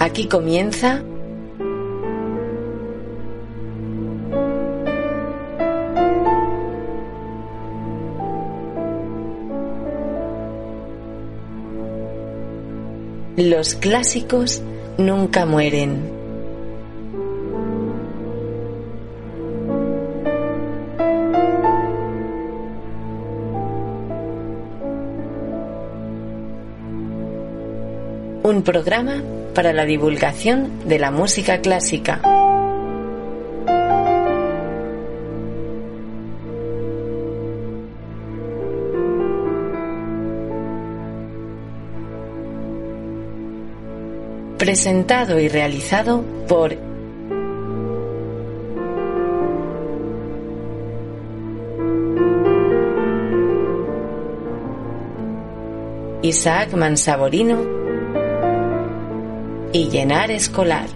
Aquí comienza Los clásicos nunca mueren. Un programa para la divulgación de la música clásica. Presentado y realizado por Isaac Mansaborino y llenar escolar.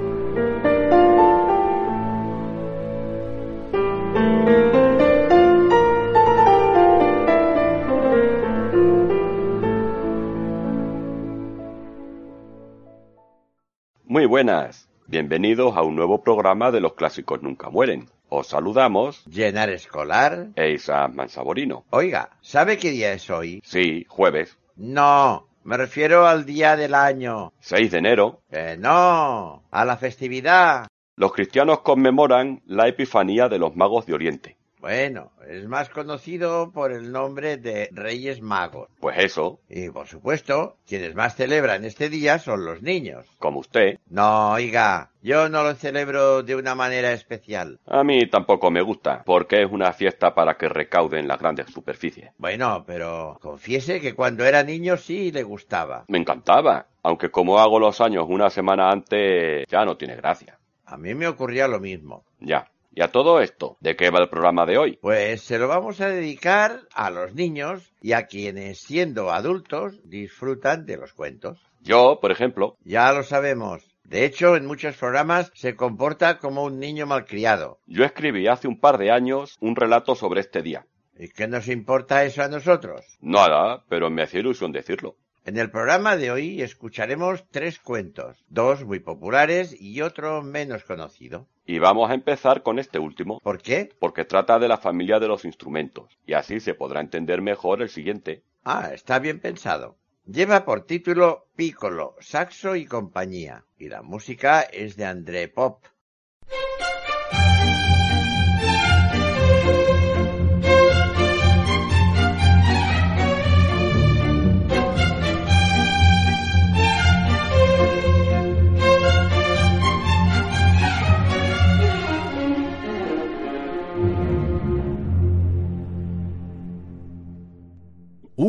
Muy buenas, bienvenidos a un nuevo programa de Los Clásicos Nunca Mueren. Os saludamos, Llenar escolar. e Isaac Mansaborino. Oiga, ¿sabe qué día es hoy? Sí, jueves, No, me refiero al día del año. 6 de enero, Que no, a la festividad. los cristianos conmemoran la Epifanía de los Magos de Oriente. Bueno, es más conocido por el nombre de Reyes Magos. Pues eso, Y por supuesto, quienes más celebran este día son los niños. como usted, No, oiga, yo no lo celebro de una manera especial. a mí tampoco me gusta, porque es una fiesta para que recauden las grandes superficies. Bueno, pero confiese que cuando era niño sí le gustaba. Me encantaba, aunque como hago los años una semana antes, ya no tiene gracia. A mí me ocurría lo mismo. Ya. Y a todo esto, ¿de qué va el programa de hoy? Pues se lo vamos a dedicar a los niños y a quienes siendo adultos disfrutan de los cuentos. Yo, por ejemplo, Ya lo sabemos. De hecho, en muchos programas se comporta como un niño malcriado. yo escribí hace un par de años un relato sobre este día. ¿Y qué nos importa eso a nosotros? Nada, pero me hacía ilusión decirlo. En el programa de hoy escucharemos tres cuentos, dos muy populares y otro menos conocido. Y vamos a empezar con este último, ¿Por qué? porque trata de la familia de los instrumentos, y así se podrá entender mejor el siguiente. Ah, está bien pensado. Lleva por título Piccolo, Saxo y compañía, y la música es de André Pop.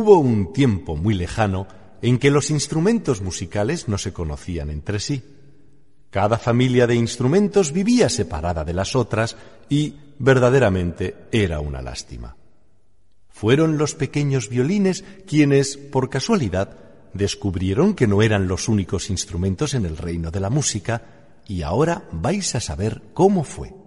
Hubo un tiempo muy lejano en que los instrumentos musicales no se conocían entre sí. Cada familia de instrumentos vivía separada de las otras y verdaderamente era una lástima. Fueron los pequeños violines quienes, por casualidad, descubrieron que no eran los únicos instrumentos en el reino de la música y ahora vais a saber cómo fue.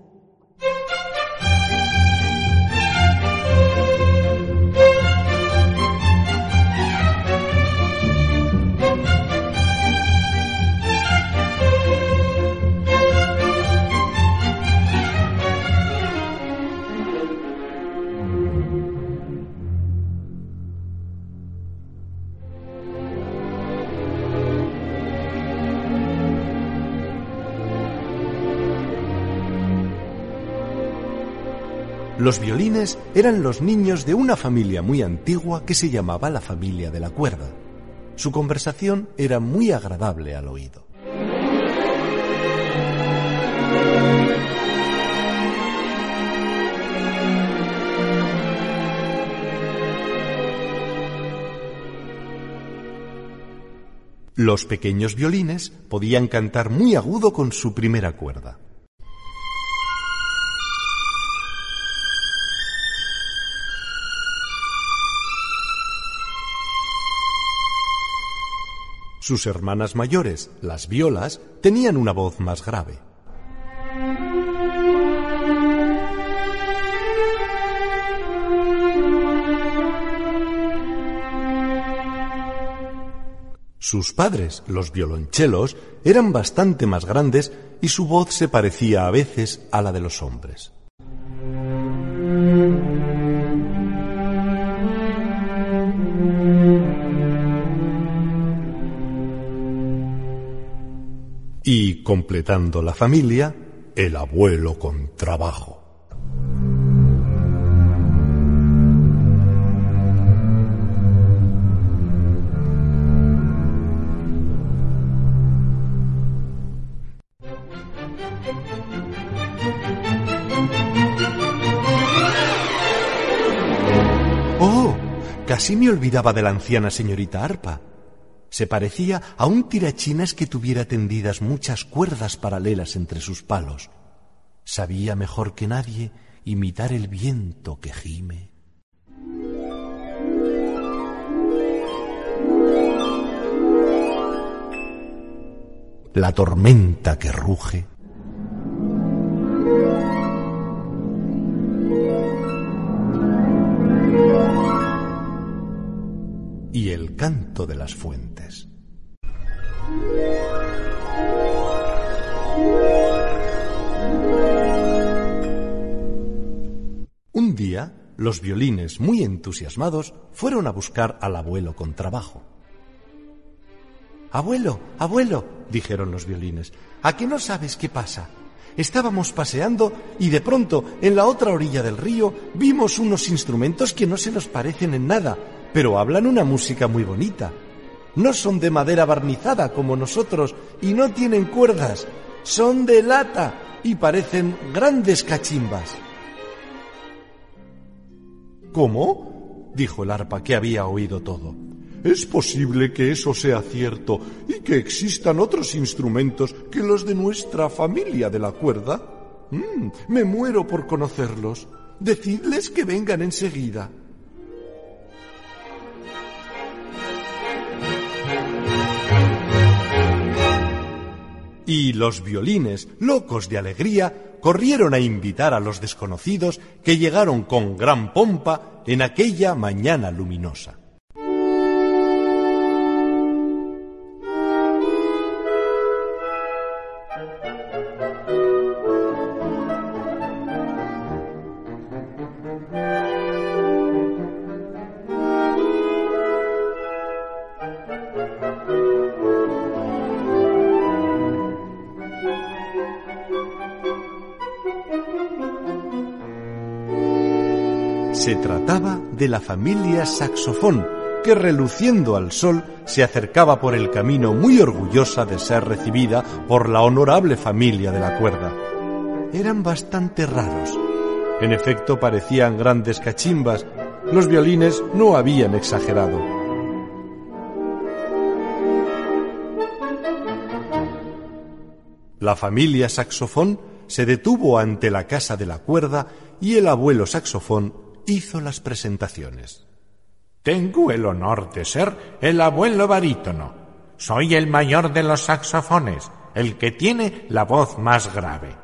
Los violines eran los niños de una familia muy antigua que se llamaba la familia de la cuerda. Su conversación era muy agradable al oído. Los pequeños violines podían cantar muy agudo con su primera cuerda. Sus hermanas mayores, las violas, tenían una voz más grave. Sus padres, los violonchelos, eran bastante más grandes y su voz se parecía a veces a la de los hombres. Y completando la familia, el abuelo con trabajo. ¡Oh! Casi me olvidaba de la anciana señorita Arpa. Se parecía a un tirachinas que tuviera tendidas muchas cuerdas paralelas entre sus palos. Sabía mejor que nadie imitar el viento que gime. La tormenta que ruge. Y el canto de las fuentes. Un día, los violines, muy entusiasmados, fueron a buscar al abuelo con trabajo. Abuelo, abuelo, dijeron los violines, ¿a qué no sabes qué pasa? Estábamos paseando y de pronto, en la otra orilla del río, vimos unos instrumentos que no se nos parecen en nada, pero hablan una música muy bonita. No son de madera barnizada como nosotros y no tienen cuerdas, son de lata y parecen grandes cachimbas. ¿Cómo? dijo el arpa que había oído todo. ¿Es posible que eso sea cierto y que existan otros instrumentos que los de nuestra familia de la cuerda? Mm, me muero por conocerlos. Decidles que vengan enseguida. Y los violines, locos de alegría, corrieron a invitar a los desconocidos que llegaron con gran pompa en aquella mañana luminosa. Se trataba de la familia Saxofón, que reluciendo al sol se acercaba por el camino muy orgullosa de ser recibida por la honorable familia de la cuerda. Eran bastante raros. En efecto, parecían grandes cachimbas. Los violines no habían exagerado. La familia Saxofón se detuvo ante la casa de la cuerda y el abuelo Saxofón hizo las presentaciones. Tengo el honor de ser el abuelo barítono. Soy el mayor de los saxofones, el que tiene la voz más grave.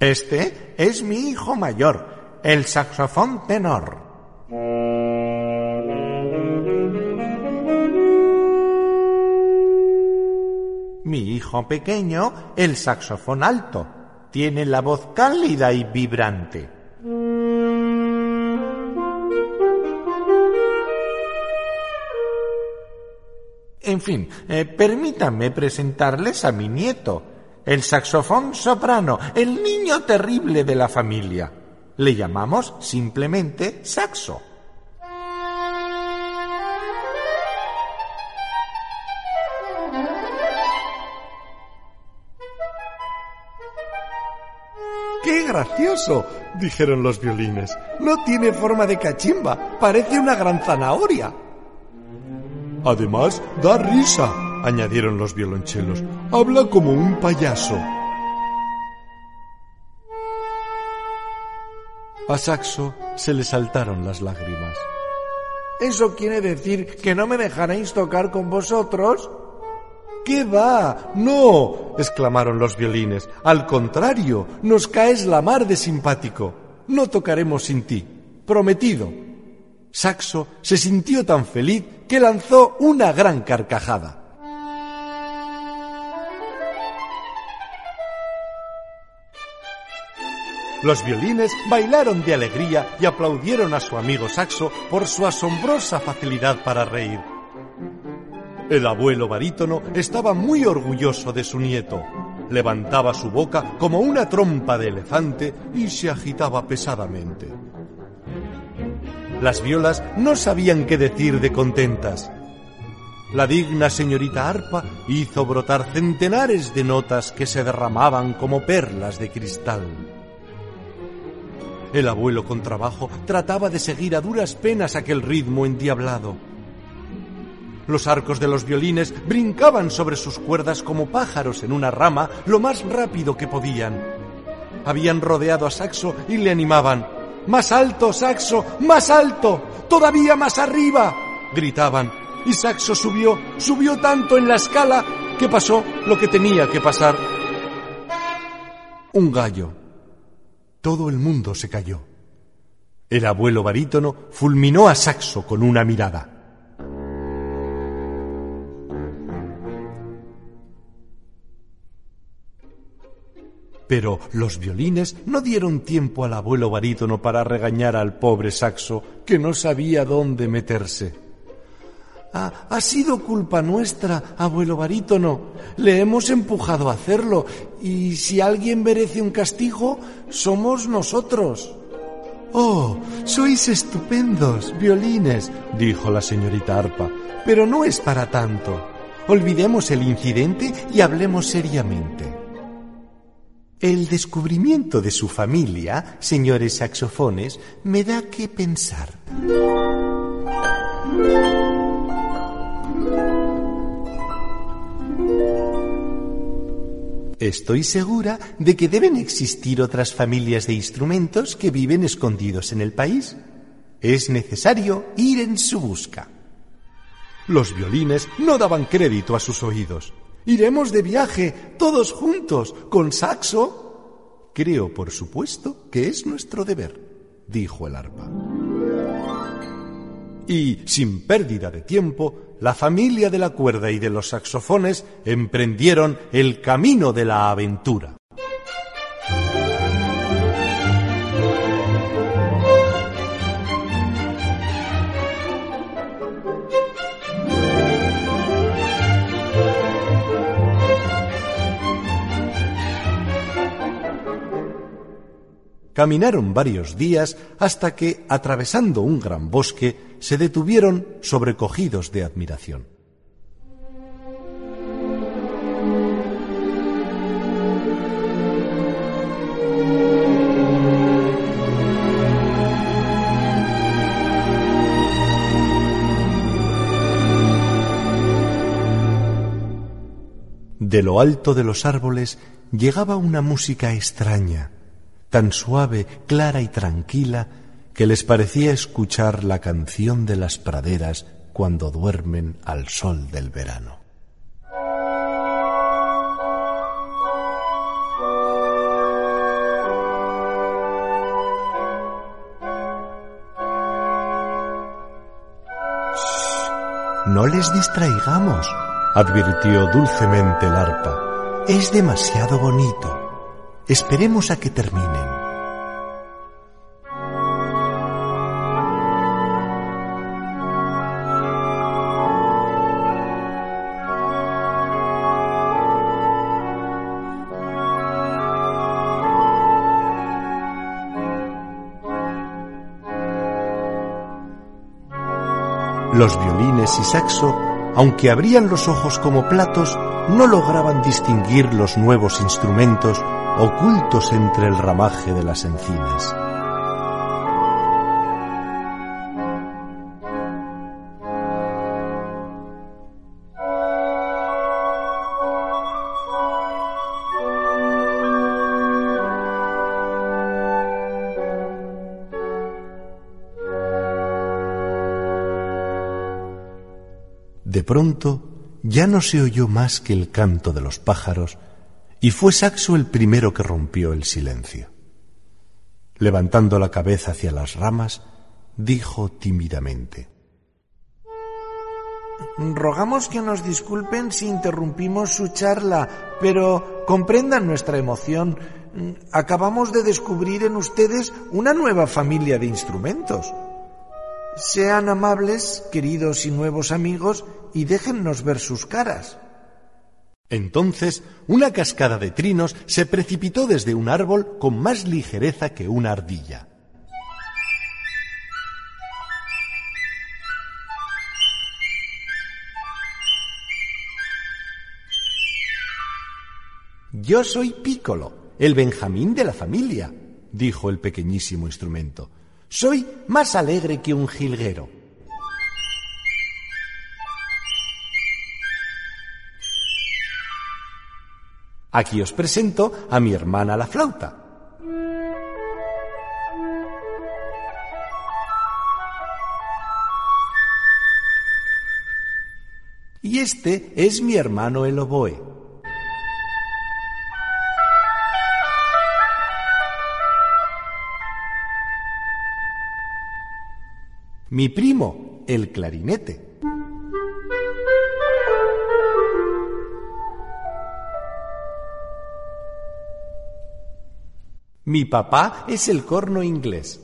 Este es mi hijo mayor, el saxofón tenor. Mi hijo pequeño, el saxofón alto, tiene la voz cálida y vibrante. En fin, eh, permítanme presentarles a mi nieto, el saxofón soprano, el niño terrible de la familia. Le llamamos simplemente saxo. Gracioso! dijeron los violines. No tiene forma de cachimba, parece una gran zanahoria. Además, da risa, añadieron los violonchelos. Habla como un payaso. A Saxo se le saltaron las lágrimas. ¿Eso quiere decir que no me dejaréis tocar con vosotros? ¿Qué va? No, exclamaron los violines. Al contrario, nos caes la mar de simpático. no tocaremos sin ti. Prometido. Saxo se sintió tan feliz que lanzó una gran carcajada. Los violines bailaron de alegría y aplaudieron a su amigo Saxo por su asombrosa facilidad para reír. El abuelo barítono estaba muy orgulloso de su nieto. Levantaba su boca como una trompa de elefante y se agitaba pesadamente. Las violas no sabían qué decir de contentas. La digna señorita arpa hizo brotar centenares de notas que se derramaban como perlas de cristal. El abuelo con trabajo trataba de seguir a duras penas aquel ritmo endiablado. Los arcos de los violines brincaban sobre sus cuerdas como pájaros en una rama lo más rápido que podían. Habían rodeado a Saxo y le animaban. Más alto, Saxo, más alto, todavía más arriba, gritaban. Y Saxo subió, subió tanto en la escala que pasó lo que tenía que pasar. Un gallo. Todo el mundo se cayó. El abuelo barítono fulminó a Saxo con una mirada. Pero los violines no dieron tiempo al abuelo barítono para regañar al pobre saxo que no sabía dónde meterse. Ha sido culpa nuestra, abuelo barítono. Le hemos empujado a hacerlo y si alguien merece un castigo, somos nosotros. Oh, sois estupendos, violines, dijo la señorita Arpa, pero no es para tanto. Olvidemos el incidente y hablemos seriamente. El descubrimiento de su familia, señores saxofones, me da que pensar. Estoy segura de que deben existir otras familias de instrumentos que viven escondidos en el país. Es necesario ir en su busca. Los violines no daban crédito a sus oídos. Iremos de viaje, todos juntos, con saxo. Creo, por supuesto, que es nuestro deber, dijo el arpa. Y, sin pérdida de tiempo, la familia de la cuerda y de los saxofones emprendieron el camino de la aventura. Caminaron varios días hasta que, atravesando un gran bosque, se detuvieron sobrecogidos de admiración. De lo alto de los árboles llegaba una música extraña, tan suave, clara y tranquila, que les parecía escuchar la canción de las praderas cuando duermen al sol del verano. No les distraigamos, advirtió dulcemente el arpa. Es demasiado bonito. Esperemos a que terminen. Los violines y saxo, aunque abrían los ojos como platos, no lograban distinguir los nuevos instrumentos ocultos entre el ramaje de las encinas. De pronto ya no se oyó más que el canto de los pájaros y fue Saxo el primero que rompió el silencio. Levantando la cabeza hacia las ramas, dijo tímidamente Rogamos que nos disculpen si interrumpimos su charla, pero comprendan nuestra emoción. Acabamos de descubrir en ustedes una nueva familia de instrumentos. Sean amables, queridos y nuevos amigos, y déjennos ver sus caras. Entonces, una cascada de trinos se precipitó desde un árbol con más ligereza que una ardilla. Yo soy Piccolo, el Benjamín de la familia, dijo el pequeñísimo instrumento. Soy más alegre que un jilguero. Aquí os presento a mi hermana la flauta. Y este es mi hermano el oboe. Mi primo, el clarinete. Mi papá es el corno inglés.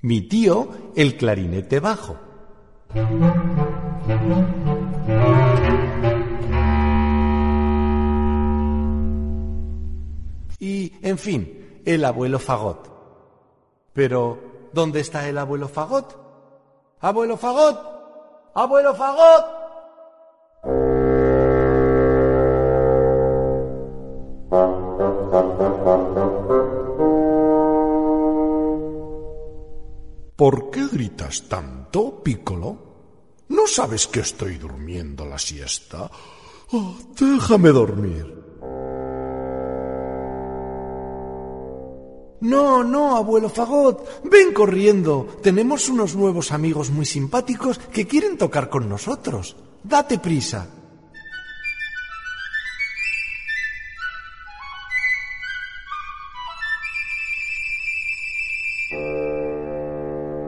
Mi tío, el clarinete bajo. Y, en fin, el abuelo Fagot. Pero, ¿dónde está el abuelo Fagot? ¡Abuelo Fagot! ¡Abuelo Fagot! ¿Por qué gritas tanto, Piccolo? ¿No sabes que estoy durmiendo la siesta? Oh, déjame dormir. No, no, abuelo Fagot, ven corriendo. Tenemos unos nuevos amigos muy simpáticos que quieren tocar con nosotros. Date prisa.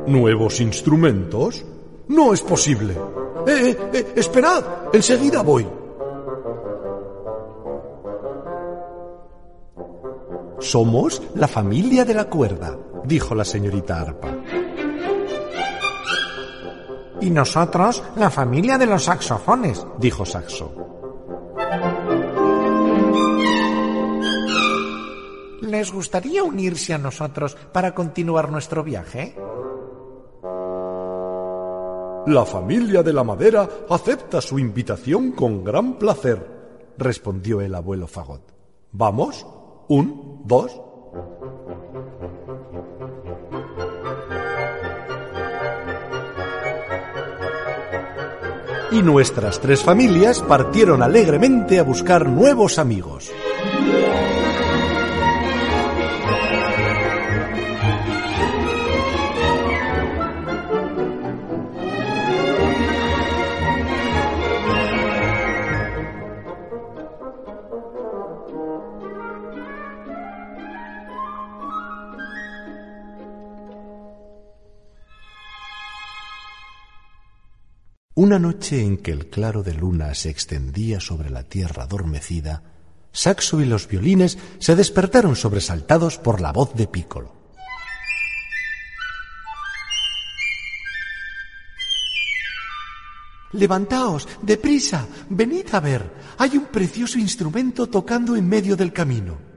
¿Nuevos instrumentos? No es posible. Eh, eh, eh, esperad, enseguida voy. Somos la familia de la cuerda, dijo la señorita Arpa. Y nosotros la familia de los saxofones, dijo Saxo. ¿Les gustaría unirse a nosotros para continuar nuestro viaje? La familia de la madera acepta su invitación con gran placer, respondió el abuelo Fagot. ¿Vamos? Un, dos. Y nuestras tres familias partieron alegremente a buscar nuevos amigos. Una noche en que el claro de luna se extendía sobre la tierra adormecida, Saxo y los violines se despertaron sobresaltados por la voz de Piccolo. Levantaos, deprisa, venid a ver. Hay un precioso instrumento tocando en medio del camino.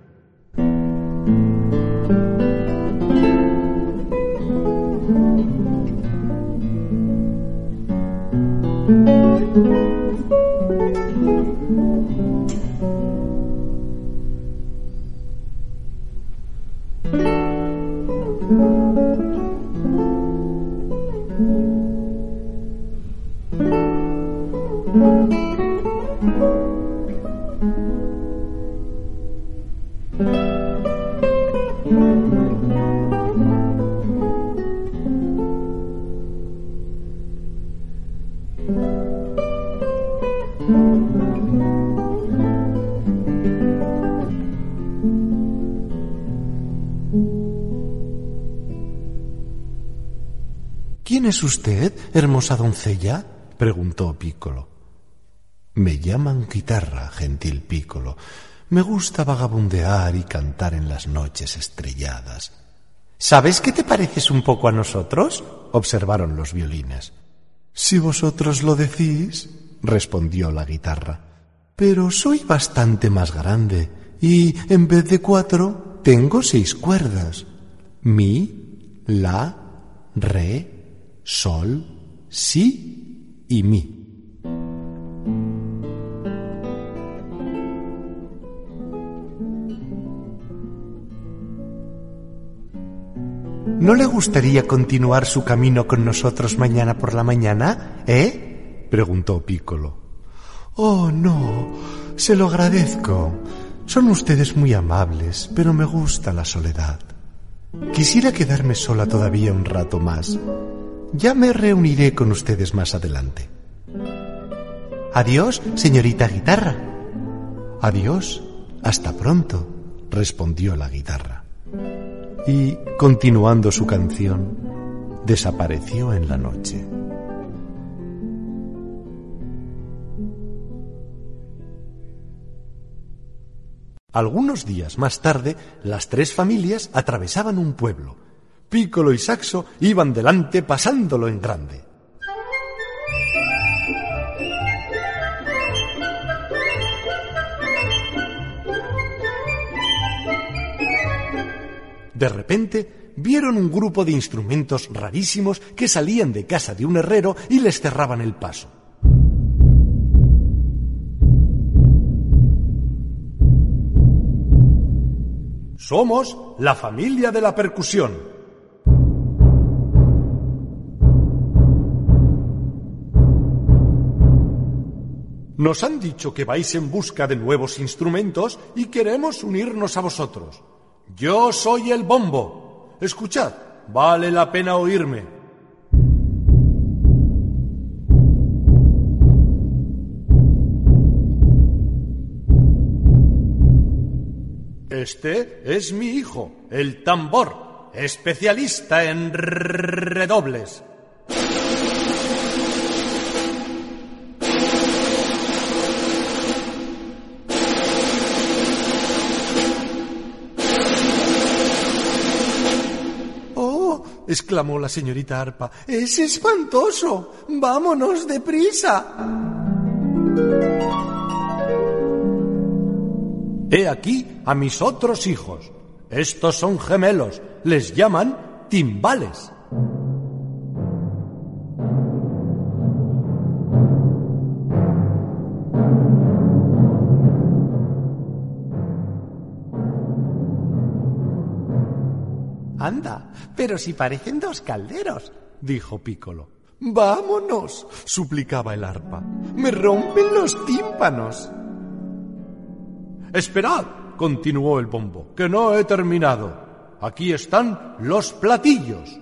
es usted, hermosa doncella? preguntó Piccolo. Me llaman guitarra, gentil Piccolo. Me gusta vagabundear y cantar en las noches estrelladas. ¿Sabes que te pareces un poco a nosotros? observaron los violines. Si vosotros lo decís, respondió la guitarra. Pero soy bastante más grande y en vez de cuatro tengo seis cuerdas. Mi, la, re, sol, si y mi. ¿No le gustaría continuar su camino con nosotros mañana por la mañana, eh? preguntó Piccolo. Oh, no, se lo agradezco. Son ustedes muy amables, pero me gusta la soledad. Quisiera quedarme sola todavía un rato más. Ya me reuniré con ustedes más adelante. Adiós, señorita guitarra. Adiós, hasta pronto, respondió la guitarra y, continuando su canción, desapareció en la noche. Algunos días más tarde, las tres familias atravesaban un pueblo. Piccolo y Saxo iban delante pasándolo en grande. De repente vieron un grupo de instrumentos rarísimos que salían de casa de un herrero y les cerraban el paso. Somos la familia de la percusión. Nos han dicho que vais en busca de nuevos instrumentos y queremos unirnos a vosotros. Yo soy el bombo. Escuchad, vale la pena oírme. Este es mi hijo, el tambor, especialista en redobles. Exclamó la señorita Arpa. ¡Es espantoso! ¡Vámonos deprisa! He aquí a mis otros hijos. Estos son gemelos. Les llaman timbales. Anda, pero si parecen dos calderos, dijo Piccolo. Vámonos, suplicaba el arpa. Me rompen los tímpanos. Esperad, continuó el bombo, que no he terminado. Aquí están los platillos.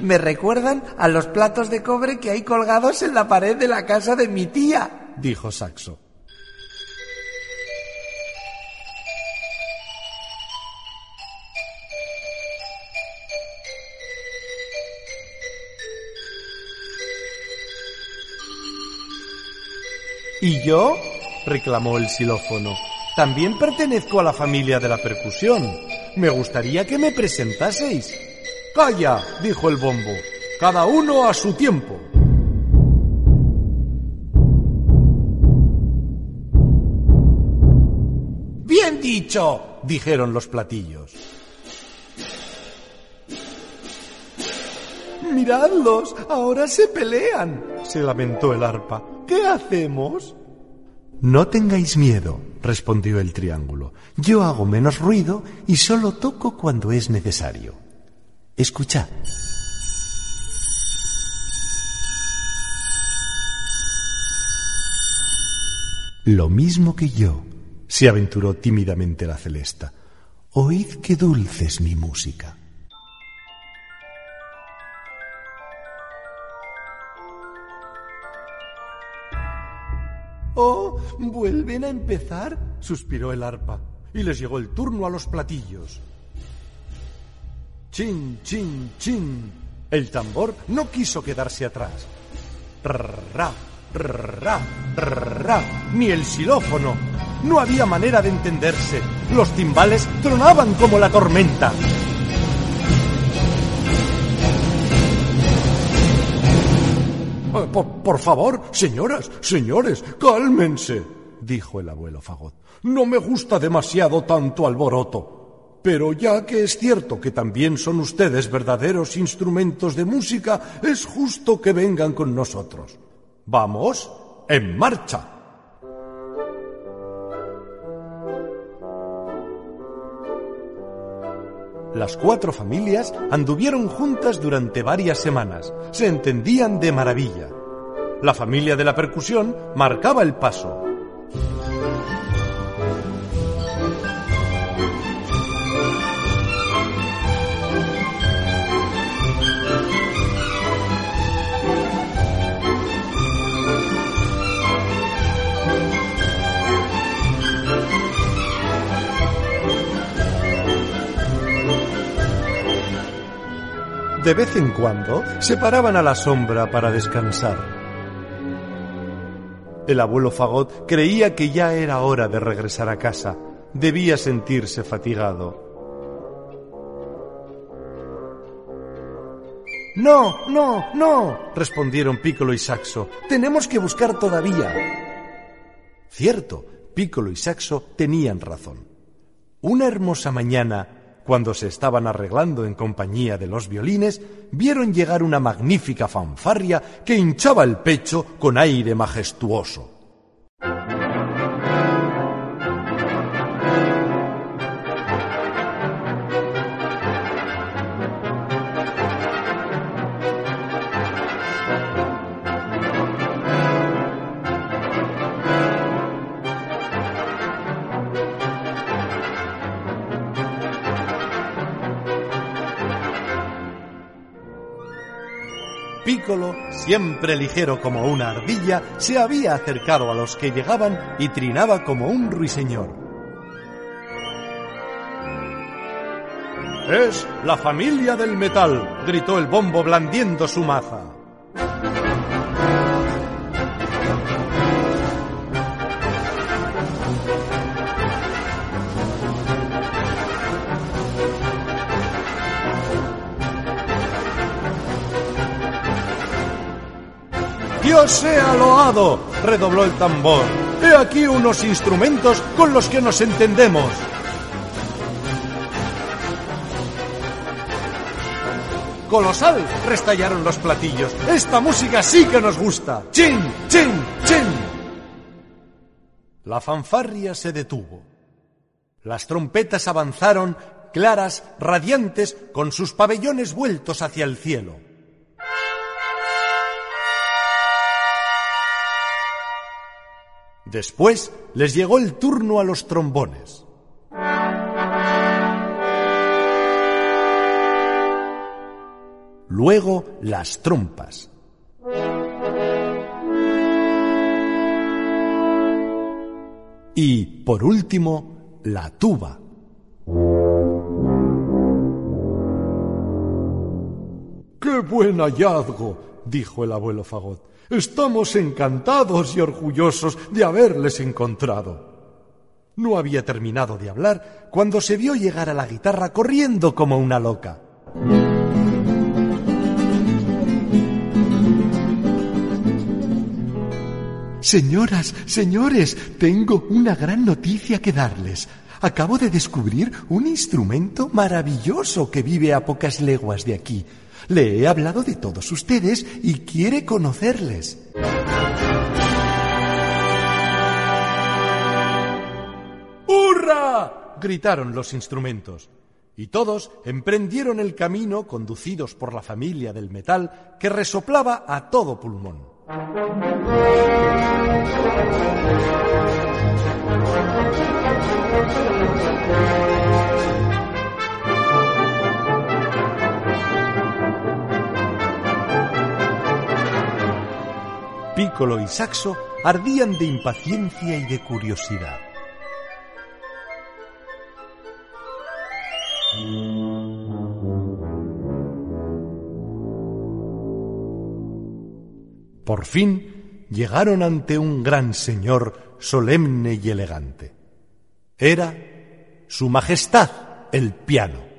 Me recuerdan a los platos de cobre que hay colgados en la pared de la casa de mi tía. dijo Saxo. ¿Y yo? reclamó el xilófono. También pertenezco a la familia de la percusión. Me gustaría que me presentaseis. Calla, dijo el bombo. Cada uno a su tiempo. Bien dicho, dijeron los platillos. Miradlos, ahora se pelean, se lamentó el arpa. ¿Qué hacemos? No tengáis miedo, respondió el triángulo. Yo hago menos ruido y solo toco cuando es necesario. Escuchad. Lo mismo que yo, se aventuró tímidamente la celesta. Oíd qué dulce es mi música. Oh, ¿vuelven a empezar? suspiró el arpa. y les llegó el turno a los platillos. Chin, chin, chin. El tambor no quiso quedarse atrás. Ra, ra, ra, ni el xilófono. No había manera de entenderse. Los timbales tronaban como la tormenta. Por, por, favor, señoras, señores, cálmense, dijo el abuelo Fagot. No me gusta demasiado tanto alboroto. Pero ya que es cierto que también son ustedes verdaderos instrumentos de música, es justo que vengan con nosotros. Vamos, en marcha. Las cuatro familias anduvieron juntas durante varias semanas. Se entendían de maravilla. La familia de la percusión marcaba el paso. De vez en cuando se paraban a la sombra para descansar. El abuelo Fagot creía que ya era hora de regresar a casa. Debía sentirse fatigado. No, no, no, respondieron Piccolo y Saxo. Tenemos que buscar todavía. Cierto, Piccolo y Saxo tenían razón. Una hermosa mañana, cuando se estaban arreglando en compañía de los violines, vieron llegar una magnífica fanfarria que hinchaba el pecho con aire majestuoso. Piccolo, siempre ligero como una ardilla, se había acercado a los que llegaban y trinaba como un ruiseñor. Es la familia del metal, gritó el bombo blandiendo su maza. Dios sea loado, redobló el tambor. He aquí unos instrumentos con los que nos entendemos. Colosal, restallaron los platillos. Esta música sí que nos gusta. Chin, chin, chin. La fanfarria se detuvo. Las trompetas avanzaron, claras, radiantes, con sus pabellones vueltos hacia el cielo. Después les llegó el turno a los trombones. Luego las trompas. Y, por último, la tuba. ¡Qué buen hallazgo! dijo el abuelo Fagot. Estamos encantados y orgullosos de haberles encontrado. No había terminado de hablar cuando se vio llegar a la guitarra corriendo como una loca. Señoras, señores, tengo una gran noticia que darles. Acabo de descubrir un instrumento maravilloso que vive a pocas leguas de aquí. Le he hablado de todos ustedes y quiere conocerles. ¡Hurra! gritaron los instrumentos. Y todos emprendieron el camino conducidos por la familia del metal que resoplaba a todo pulmón. Piccolo y Saxo ardían de impaciencia y de curiosidad. Por fin llegaron ante un gran señor solemne y elegante. Era Su Majestad el Piano.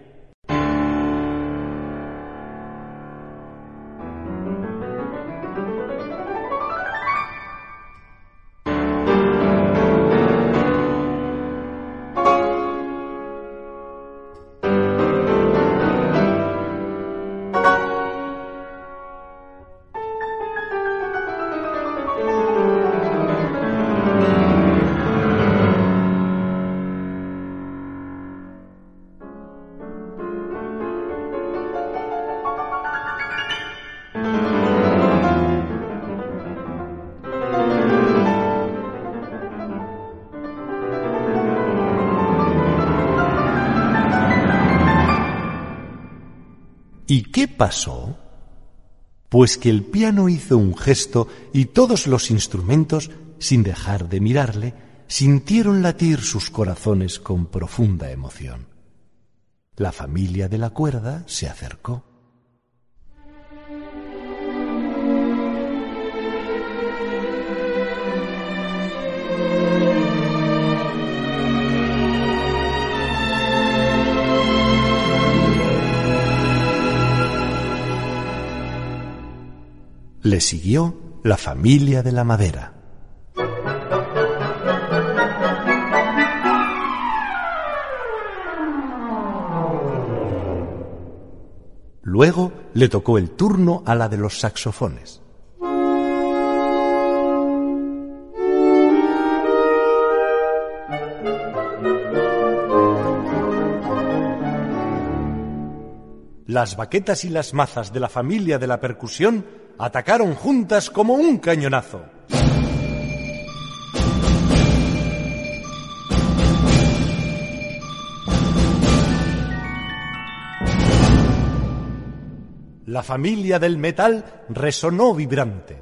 ¿Y qué pasó? Pues que el piano hizo un gesto y todos los instrumentos, sin dejar de mirarle, sintieron latir sus corazones con profunda emoción. La familia de la cuerda se acercó. Le siguió la familia de la madera. Luego le tocó el turno a la de los saxofones. Las baquetas y las mazas de la familia de la percusión atacaron juntas como un cañonazo. La familia del metal resonó vibrante.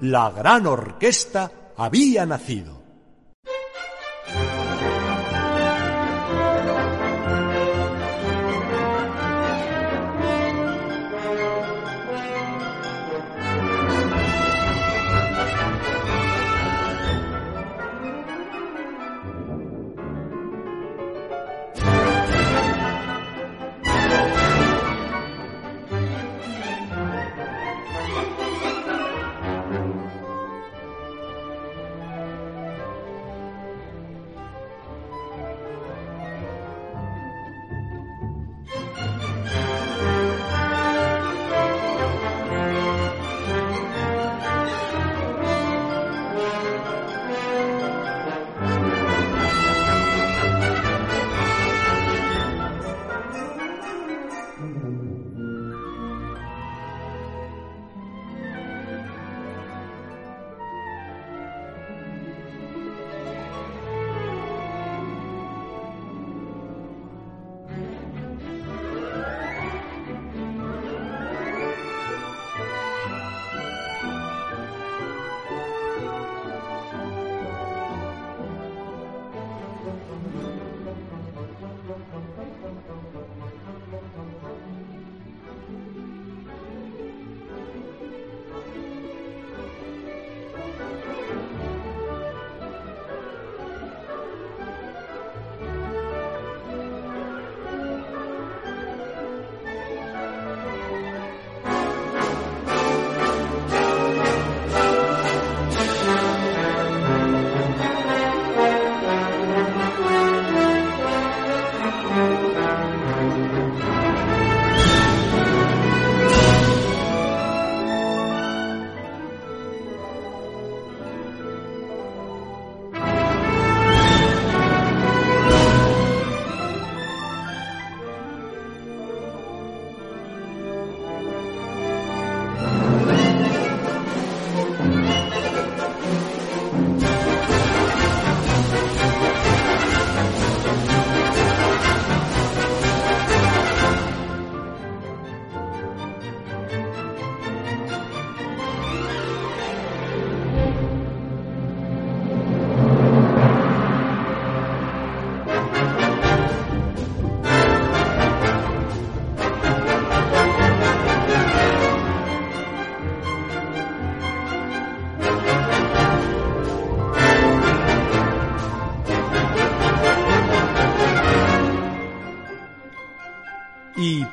La gran orquesta había nacido.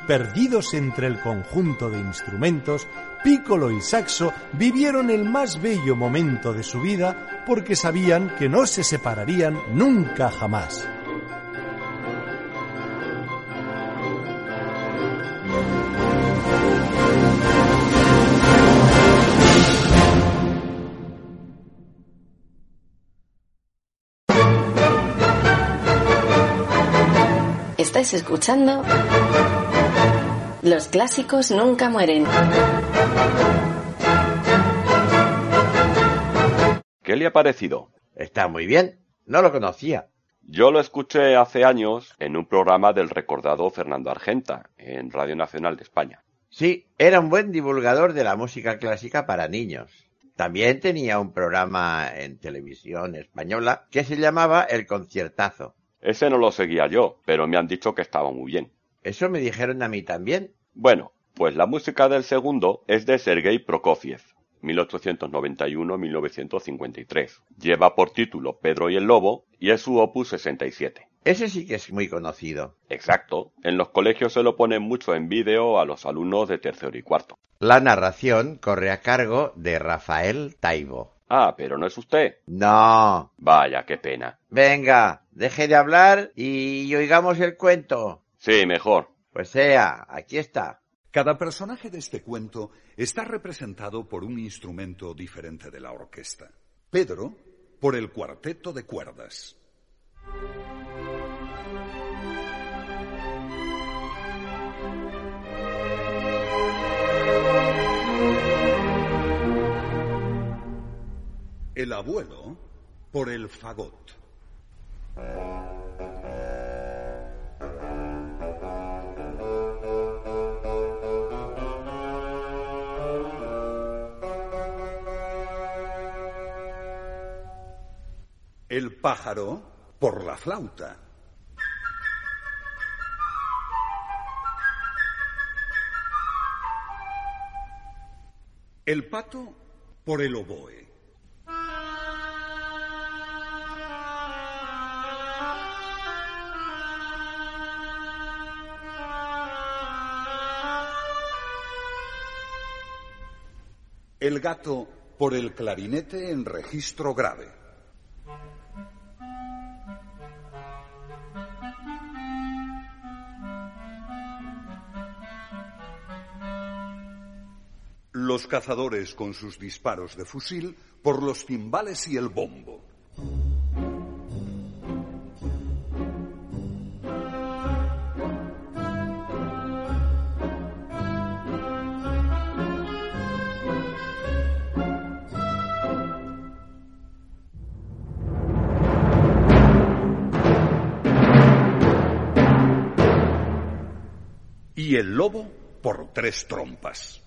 Perdidos entre el conjunto de instrumentos, Piccolo y Saxo vivieron el más bello momento de su vida porque sabían que no se separarían nunca jamás. Estáis escuchando Los clásicos nunca mueren. ¿Qué le ha parecido? Está muy bien. No lo conocía. Yo lo escuché hace años en un programa del recordado Fernando Argenta, en Radio Nacional de España. Sí, era un buen divulgador de la música clásica para niños. También tenía un programa en televisión española que se llamaba El Conciertazo. Ese no lo seguía yo, pero me han dicho que estaba muy bien. Eso me dijeron a mí también. Bueno, pues la música del segundo es de Sergei Prokofiev, 1891-1953. Lleva por título Pedro y el Lobo y es su opus 67. Ese sí que es muy conocido. Exacto. En los colegios se lo ponen mucho en vídeo a los alumnos de tercero y cuarto. La narración corre a cargo de Rafael Taibo. Ah, pero no es usted. No. Vaya, qué pena. Venga, deje de hablar y oigamos el cuento. Sí, mejor. Pues sea, aquí está. Cada personaje de este cuento está representado por un instrumento diferente de la orquesta. Pedro, por el cuarteto de cuerdas. El abuelo, por el fagot. El pájaro por la flauta. El pato por el oboe. El gato por el clarinete en registro grave. Los cazadores con sus disparos de fusil por los timbales y el bombo. Y el lobo por tres trompas.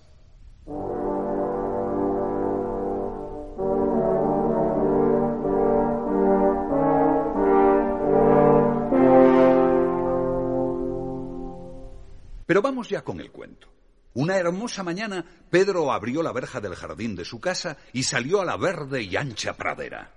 Pero vamos ya con el cuento. Una hermosa mañana, Pedro abrió la verja del jardín de su casa y salió a la verde y ancha pradera.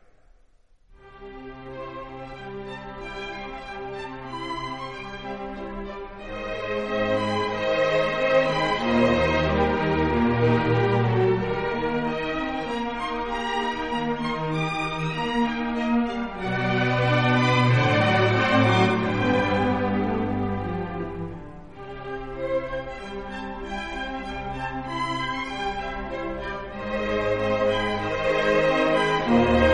Thank you.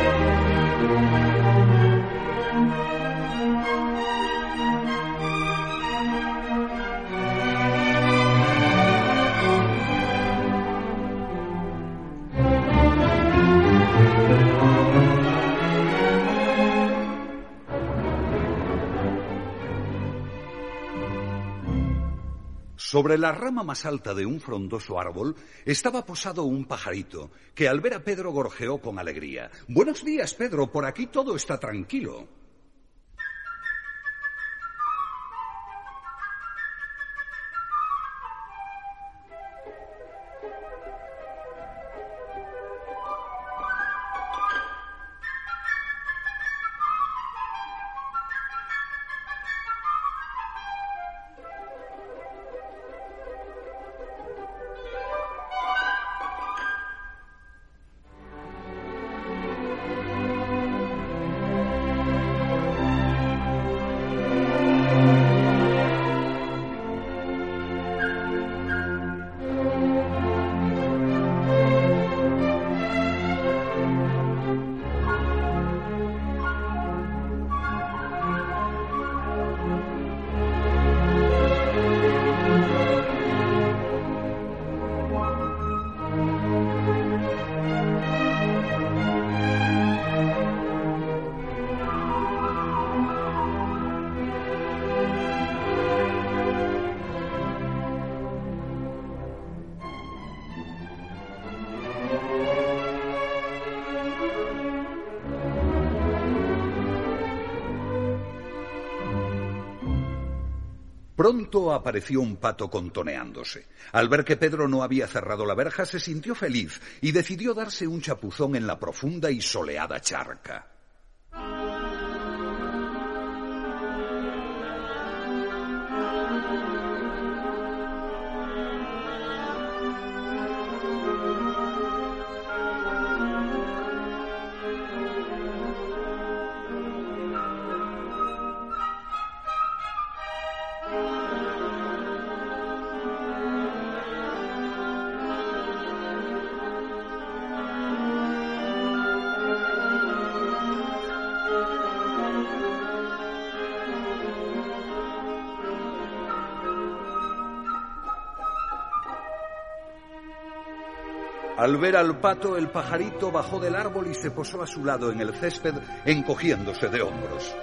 Sobre la rama más alta de un frondoso árbol estaba posado un pajarito, que al ver a Pedro gorjeó con alegría. Buenos días, Pedro, por aquí todo está tranquilo. Apareció un pato contoneándose. Al ver que Pedro no había cerrado la verja, se sintió feliz y decidió darse un chapuzón en la profunda y soleada charca. Al ver al pato, el pajarito bajó del árbol y se posó a su lado en el césped, encogiéndose de hombros.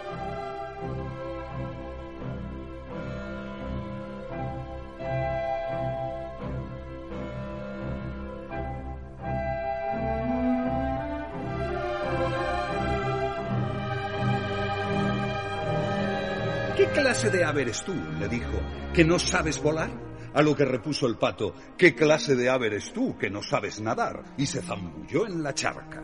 ¿Qué clase de ave eres tú? le dijo. ¿Que no sabes volar? A lo que repuso el pato, ¿qué clase de ave eres tú que no sabes nadar? Y se zambulló en la charca.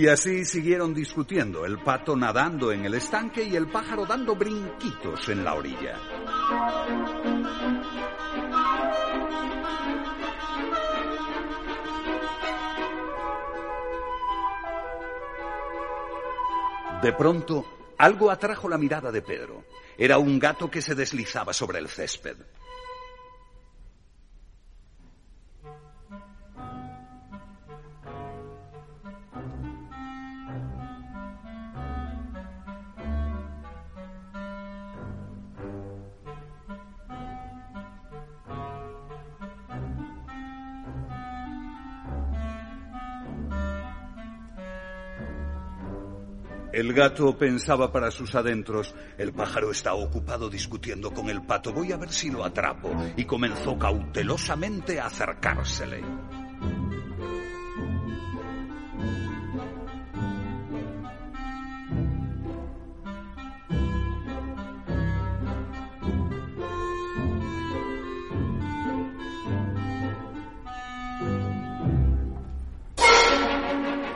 Y así siguieron discutiendo, el pato nadando en el estanque y el pájaro dando brinquitos en la orilla. De pronto, algo atrajo la mirada de Pedro. Era un gato que se deslizaba sobre el césped. El gato pensaba para sus adentros, el pájaro está ocupado discutiendo con el pato, voy a ver si lo atrapo, y comenzó cautelosamente a acercársele.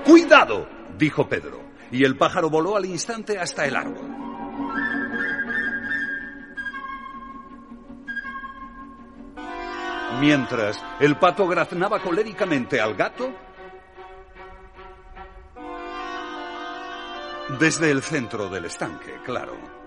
¡Cuidado! dijo Pedro, y el pájaro voló al instante hasta el árbol. Mientras el pato graznaba coléricamente al gato, desde el centro del estanque, claro.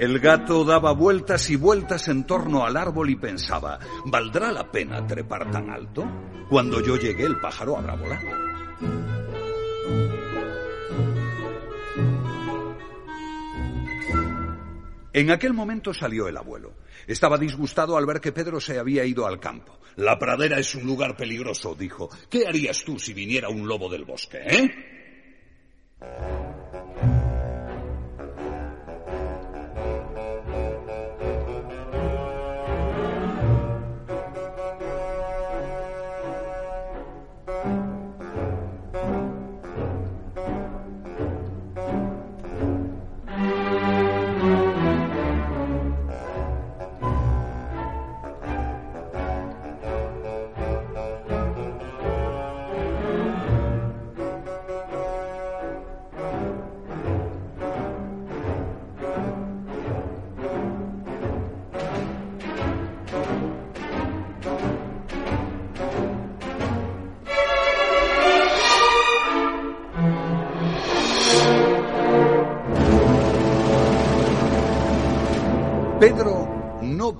El gato daba vueltas y vueltas en torno al árbol y pensaba, ¿valdrá la pena trepar tan alto? Cuando yo llegue el pájaro habrá volado. En aquel momento salió el abuelo. Estaba disgustado al ver que Pedro se había ido al campo. La pradera es un lugar peligroso, dijo. ¿Qué harías tú si viniera un lobo del bosque, eh?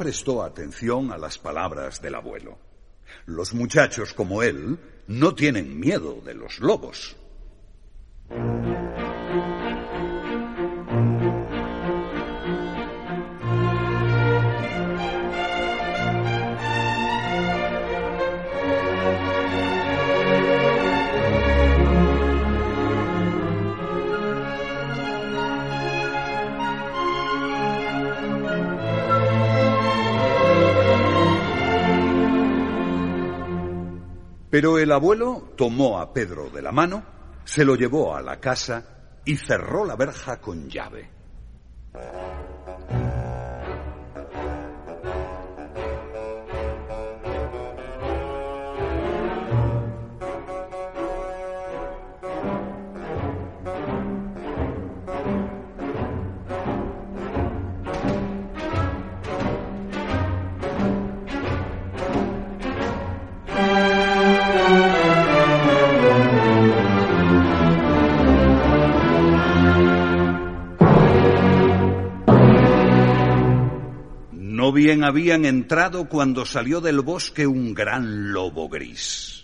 Prestó atención a las palabras del abuelo. Los muchachos como él no tienen miedo de los lobos. Pero el abuelo tomó a Pedro de la mano, se lo llevó a la casa y cerró la verja con llave. Bien habían entrado cuando salió del bosque un gran lobo gris.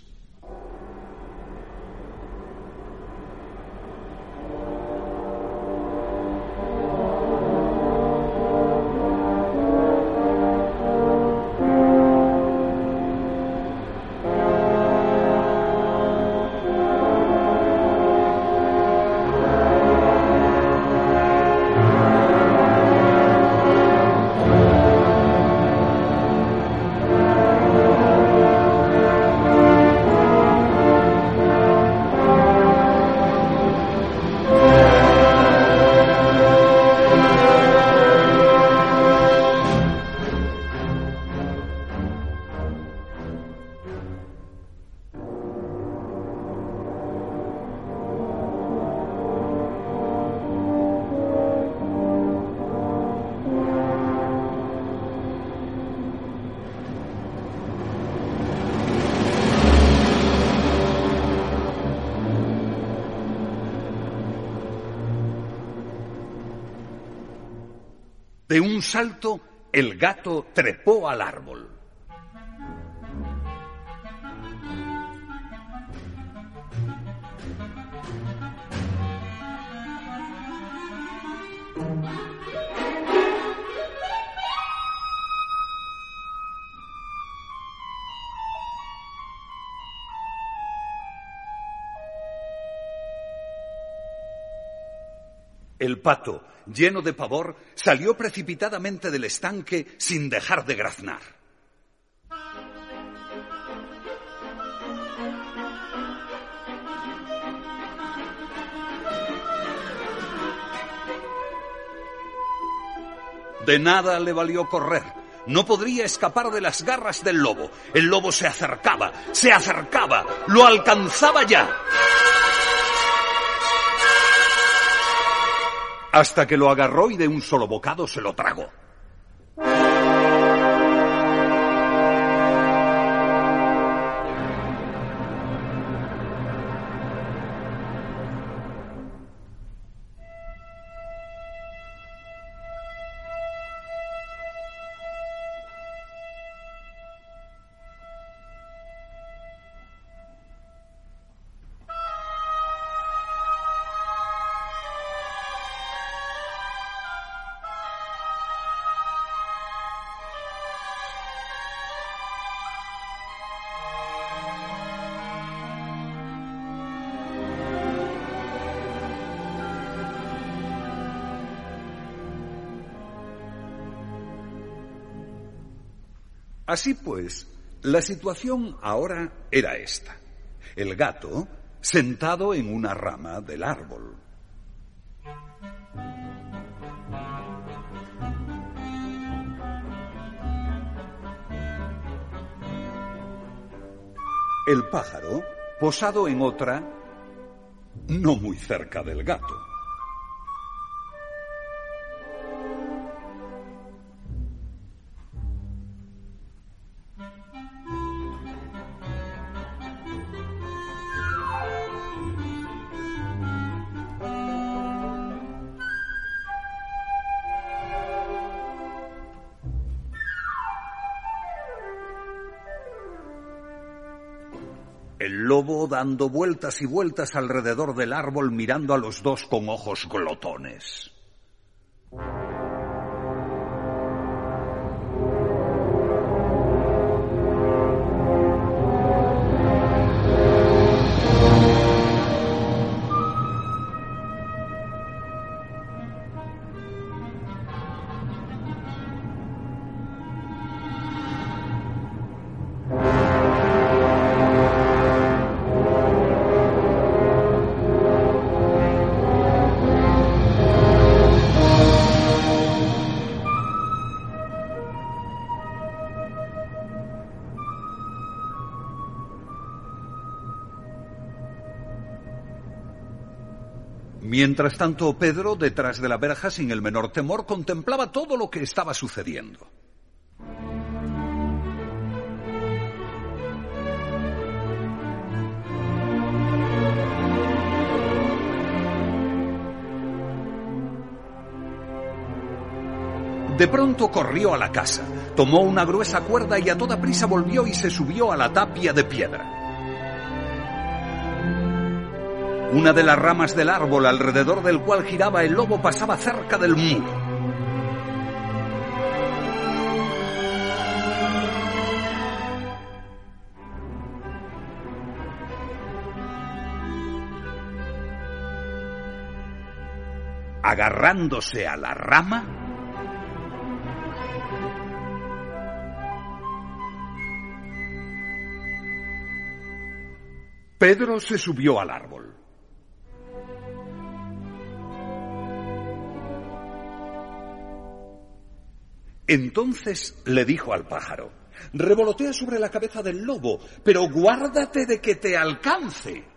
De un salto, el gato trepó al árbol. El pato, lleno de pavor, salió precipitadamente del estanque sin dejar de graznar. De nada le valió correr. No podría escapar de las garras del lobo. El lobo se acercaba, se acercaba, lo alcanzaba ya. Hasta que lo agarró y de un solo bocado se lo tragó. Así pues, la situación ahora era esta. El gato sentado en una rama del árbol. El pájaro posado en otra no muy cerca del gato. Dando vueltas y vueltas alrededor del árbol mirando a los dos con ojos glotones. Mientras tanto, Pedro, detrás de la verja, sin el menor temor, contemplaba todo lo que estaba sucediendo. De pronto corrió a la casa, tomó una gruesa cuerda y a toda prisa volvió y se subió a la tapia de piedra. Una de las ramas del árbol alrededor del cual giraba el lobo pasaba cerca del muro. Agarrándose a la rama, Pedro se subió al árbol. Entonces le dijo al pájaro, revolotea sobre la cabeza del lobo, pero guárdate de que te alcance.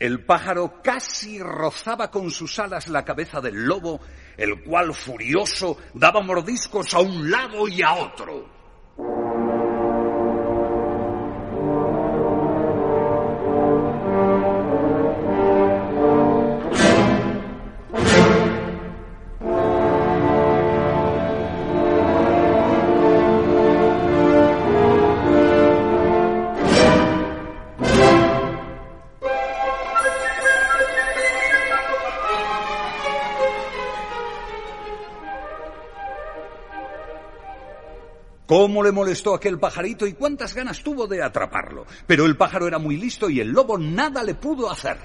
El pájaro casi rozaba con sus alas la cabeza del lobo, el cual furioso daba mordiscos a un lado y a otro. ¿Cómo le molestó aquel pajarito y cuántas ganas tuvo de atraparlo? Pero el pájaro era muy listo y el lobo nada le pudo hacer.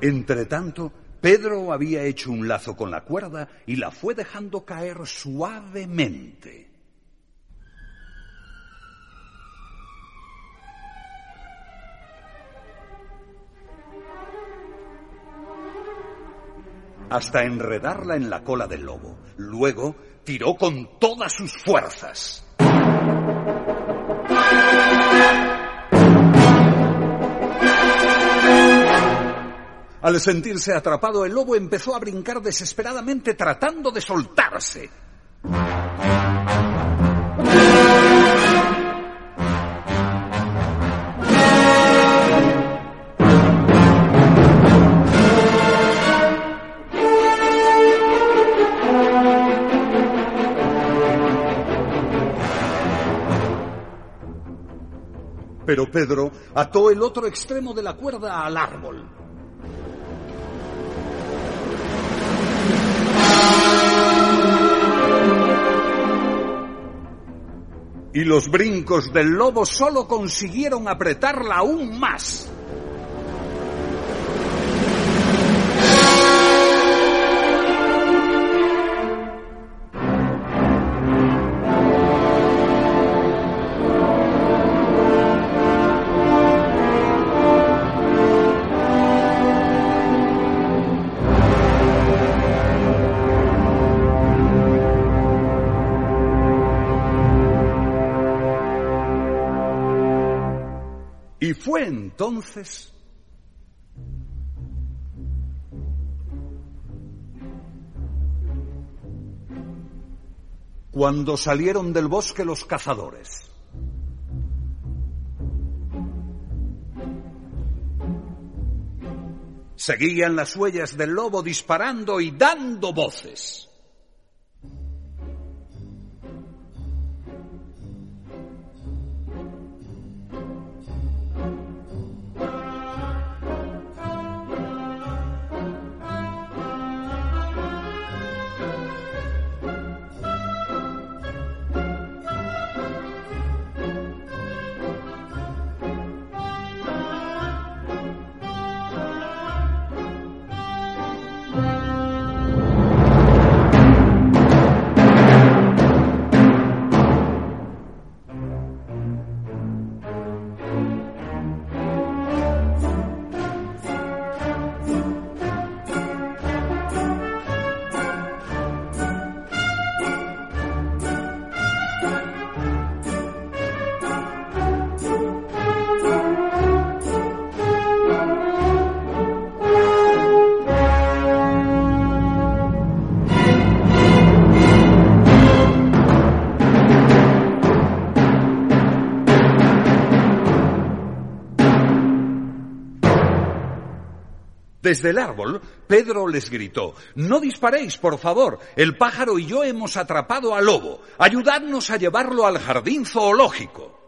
Entretanto, Pedro había hecho un lazo con la cuerda y la fue dejando caer suavemente. Hasta enredarla en la cola del lobo. Luego tiró con todas sus fuerzas. Al sentirse atrapado, el lobo empezó a brincar desesperadamente tratando de soltarse. Pero Pedro ató el otro extremo de la cuerda al árbol. Y los brincos del lobo solo consiguieron apretarla aún más. Entonces cuando salieron del bosque los cazadores. Seguían las huellas del lobo disparando y dando voces. Desde el árbol, Pedro les gritó, No disparéis, por favor. El pájaro y yo hemos atrapado al lobo. Ayudadnos a llevarlo al jardín zoológico.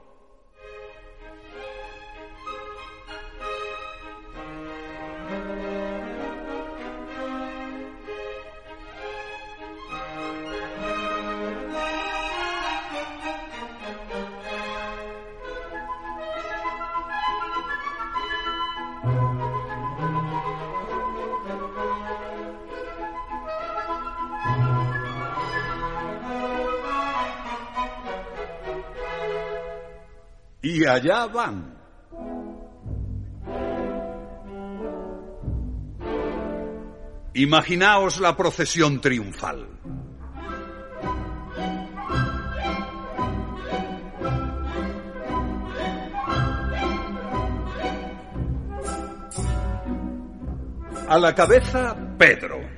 Y allá van. Imaginaos la procesión triunfal. A la cabeza, Pedro.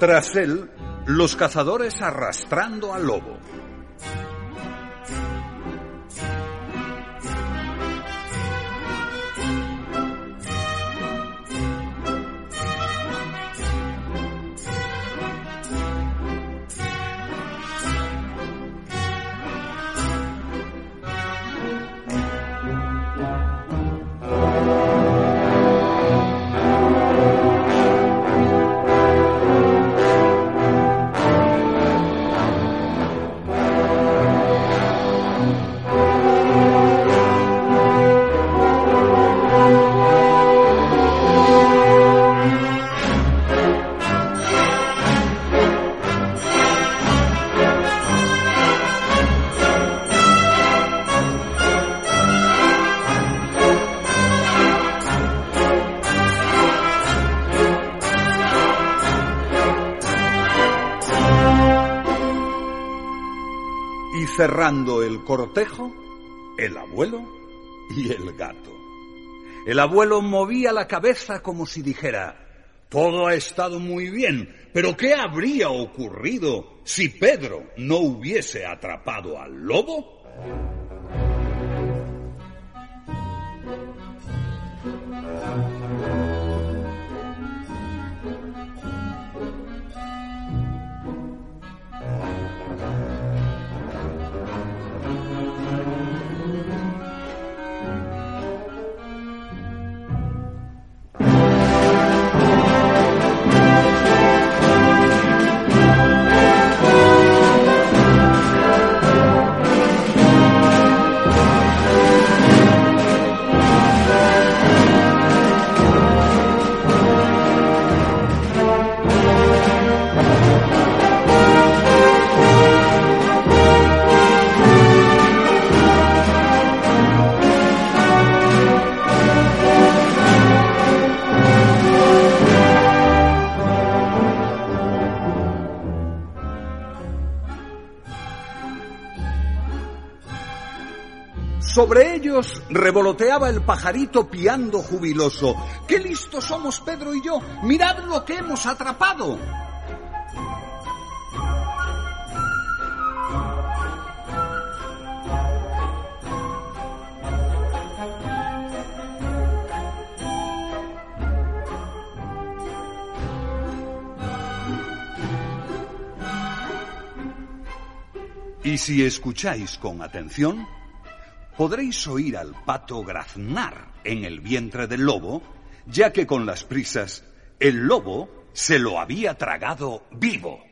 Tras él, los cazadores arrastrando al lobo. Cerrando el cortejo, el abuelo y el gato. El abuelo movía la cabeza como si dijera, todo ha estado muy bien, pero ¿qué habría ocurrido si Pedro no hubiese atrapado al lobo? Sobre ellos revoloteaba el pajarito piando jubiloso. ¡Qué listos somos Pedro y yo! ¡Mirad lo que hemos atrapado! Y si escucháis con atención, podréis oír al pato graznar en el vientre del lobo, ya que con las prisas el lobo se lo había tragado vivo.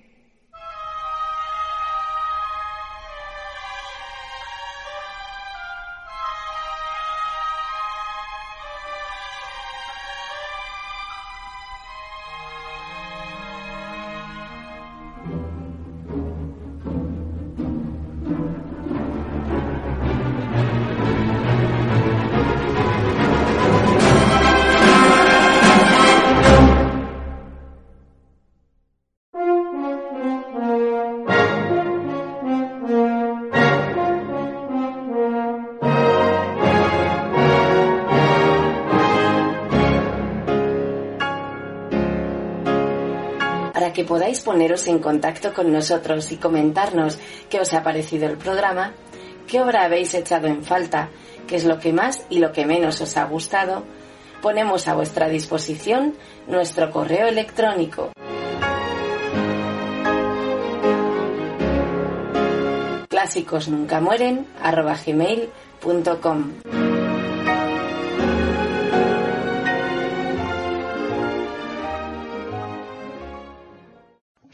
Podáis poneros en contacto con nosotros y comentarnos qué os ha parecido el programa, qué obra habéis echado en falta, qué es lo que más y lo que menos os ha gustado, ponemos a vuestra disposición nuestro correo electrónico.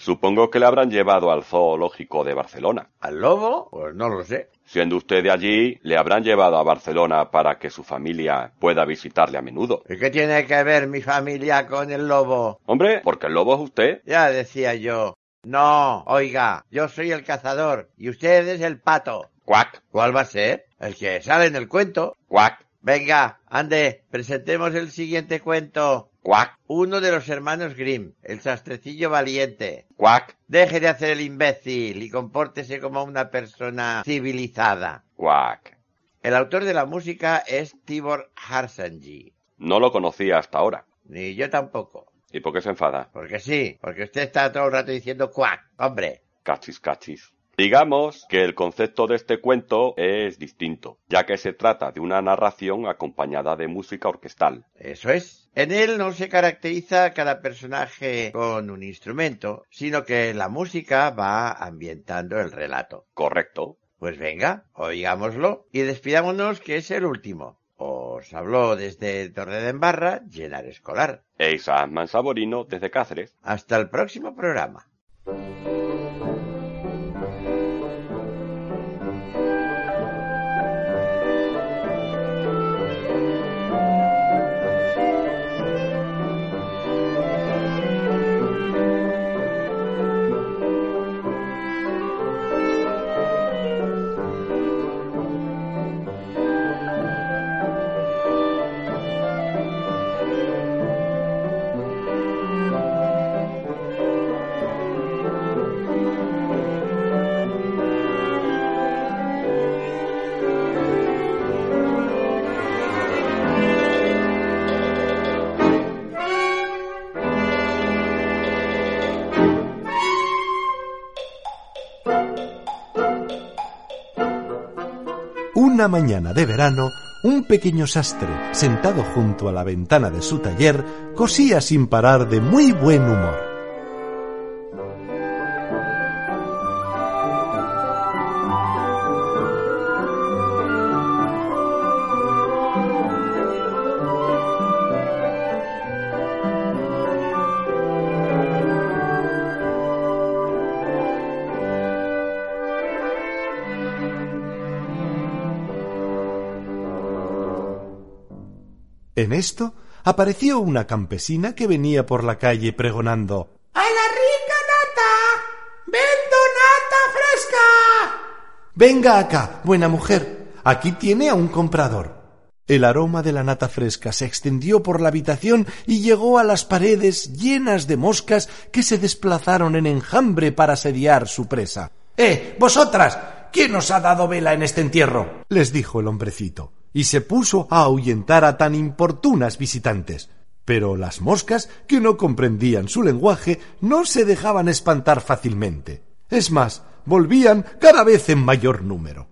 Supongo que le habrán llevado al zoológico de Barcelona. ¿Al lobo? Pues no lo sé. Siendo usted de allí, le habrán llevado a Barcelona para que su familia pueda visitarle a menudo. ¿Y qué tiene que ver mi familia con el lobo? Hombre, porque el lobo es usted. Ya decía yo. No, oiga, yo soy el cazador y usted es el pato. Cuac, ¿Cuál va a ser? El que sale en el cuento. cuac, Venga, ande, presentemos el siguiente cuento. Cuac, Uno de los hermanos Grimm, el sastrecillo valiente. cuac, Deje de hacer el imbécil y compórtese como una persona civilizada. cuac. El autor de la música es Tibor Harsanji. No lo conocía hasta ahora. Ni yo tampoco. ¿Y por qué se enfada? Porque sí, porque usted está todo el rato diciendo cuac. Hombre, Cachis, cachis. Digamos que el concepto de este cuento es distinto, ya que se trata de una narración acompañada de música orquestal. eso es. En él no se caracteriza cada personaje con un instrumento, sino que la música va ambientando el relato. Correcto. Pues venga, oigámoslo y despidámonos que es el último. Os habló desde Torredembarra, Llenar Escolar. E Isaac Mansaborino desde Cáceres. Hasta el próximo programa. Una mañana de verano, un pequeño sastre, sentado junto a la ventana de su taller, cosía sin parar de muy buen humor. Esto apareció una campesina que venía por la calle pregonando ¡A la rica nata! ¡Vendo nata fresca! Venga acá, buena mujer, aquí tiene a un comprador. El aroma de la nata fresca se extendió por la habitación y llegó a las paredes llenas de moscas que se desplazaron en enjambre para asediar su presa. ¡Eh, vosotras! ¿Quién os ha dado vela en este entierro? les dijo el hombrecito, y se puso a ahuyentar a tan importunas visitantes. Pero las moscas, que no comprendían su lenguaje, no se dejaban espantar fácilmente. Es más, volvían cada vez en mayor número.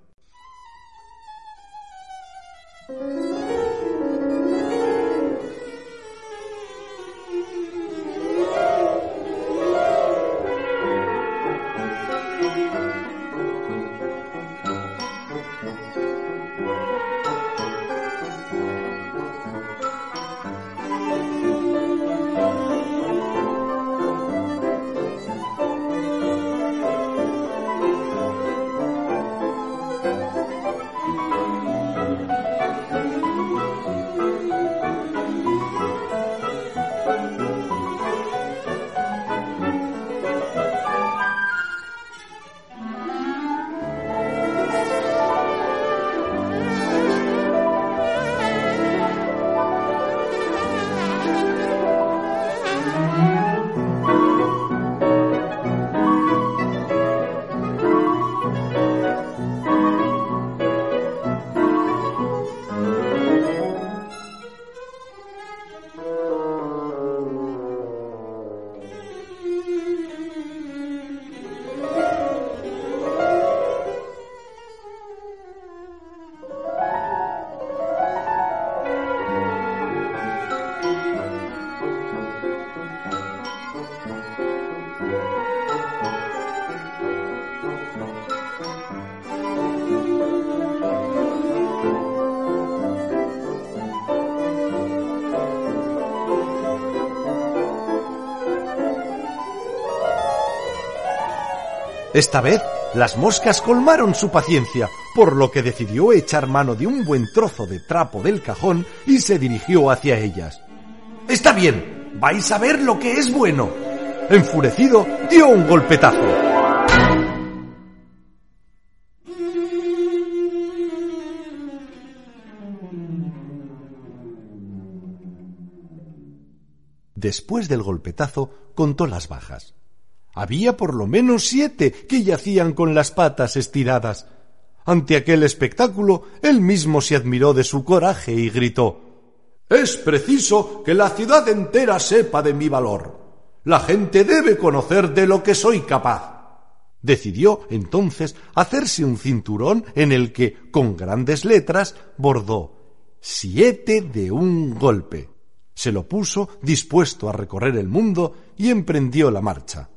Esta vez las moscas colmaron su paciencia, por lo que decidió echar mano de un buen trozo de trapo del cajón y se dirigió hacia ellas. Está bien, vais a ver lo que es bueno. Enfurecido, dio un golpetazo. Después del golpetazo, contó las bajas. Había por lo menos siete que yacían con las patas estiradas. Ante aquel espectáculo, él mismo se admiró de su coraje y gritó Es preciso que la ciudad entera sepa de mi valor. La gente debe conocer de lo que soy capaz. Decidió entonces hacerse un cinturón en el que, con grandes letras, bordó siete de un golpe. Se lo puso dispuesto a recorrer el mundo y emprendió la marcha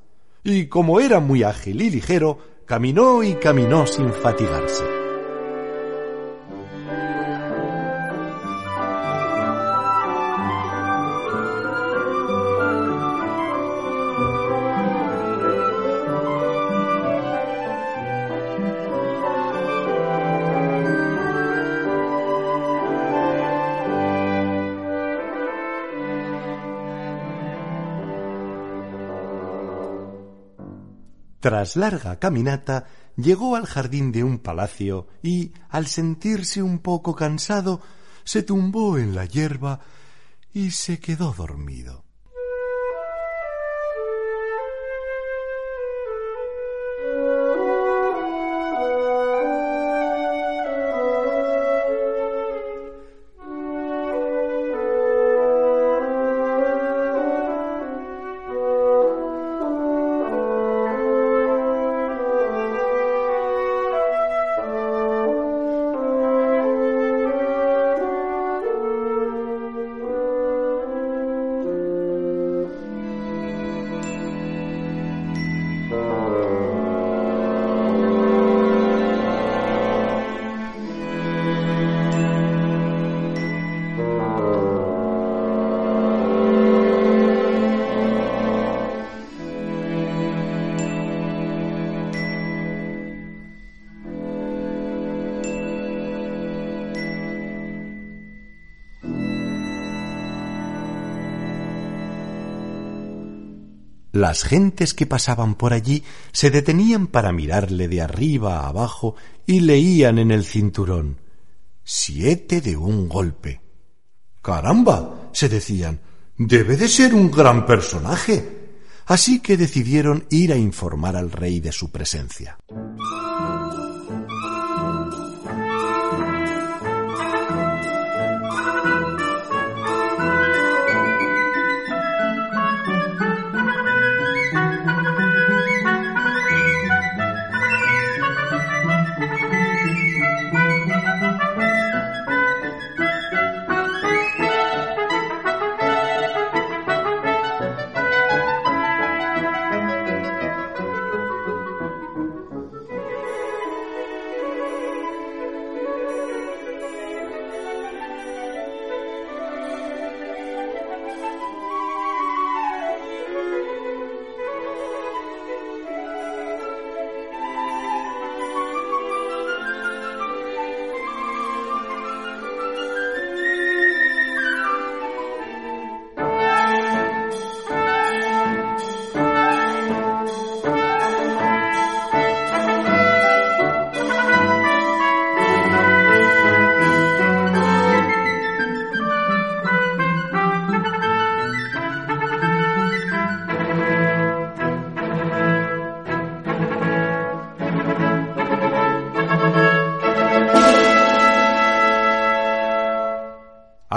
y como era muy ágil y ligero, caminó y caminó sin fatigarse. Tras larga caminata, llegó al jardín de un palacio y, al sentirse un poco cansado, se tumbó en la hierba y se quedó dormido. Las gentes que pasaban por allí se detenían para mirarle de arriba a abajo y leían en el cinturón siete de un golpe. Caramba, se decían, debe de ser un gran personaje. Así que decidieron ir a informar al rey de su presencia.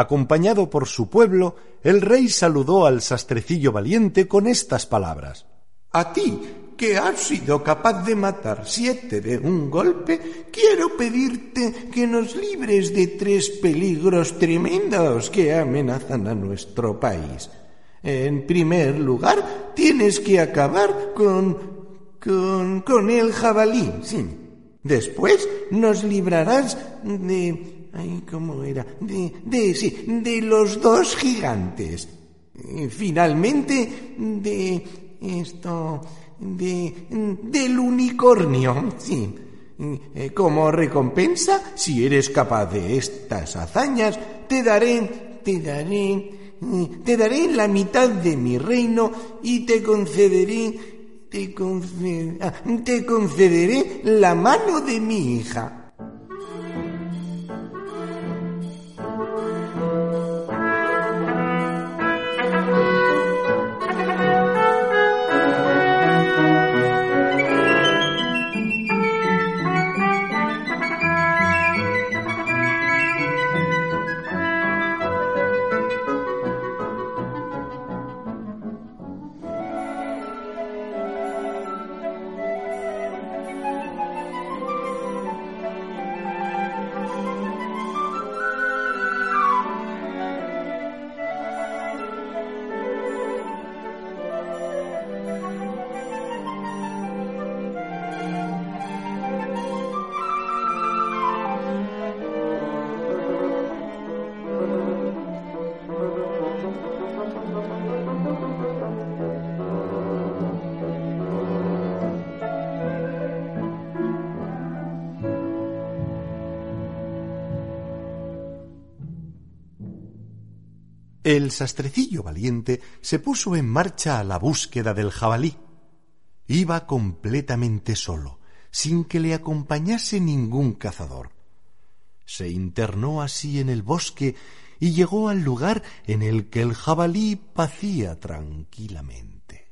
Acompañado por su pueblo, el rey saludó al sastrecillo valiente con estas palabras. A ti, que has sido capaz de matar siete de un golpe, quiero pedirte que nos libres de tres peligros tremendos que amenazan a nuestro país. En primer lugar, tienes que acabar con con, con el jabalí, sí. Después nos librarás de... Ay, ¿cómo era? De, de, sí, de los dos gigantes. Finalmente, de esto... de... del unicornio, sí. Eh, como recompensa, si eres capaz de estas hazañas, te daré... te daré... te daré la mitad de mi reino y te concederé te, ah, te concederé la mano de mi hija. El sastrecillo valiente se puso en marcha a la búsqueda del jabalí. Iba completamente solo, sin que le acompañase ningún cazador. Se internó así en el bosque y llegó al lugar en el que el jabalí pacía tranquilamente.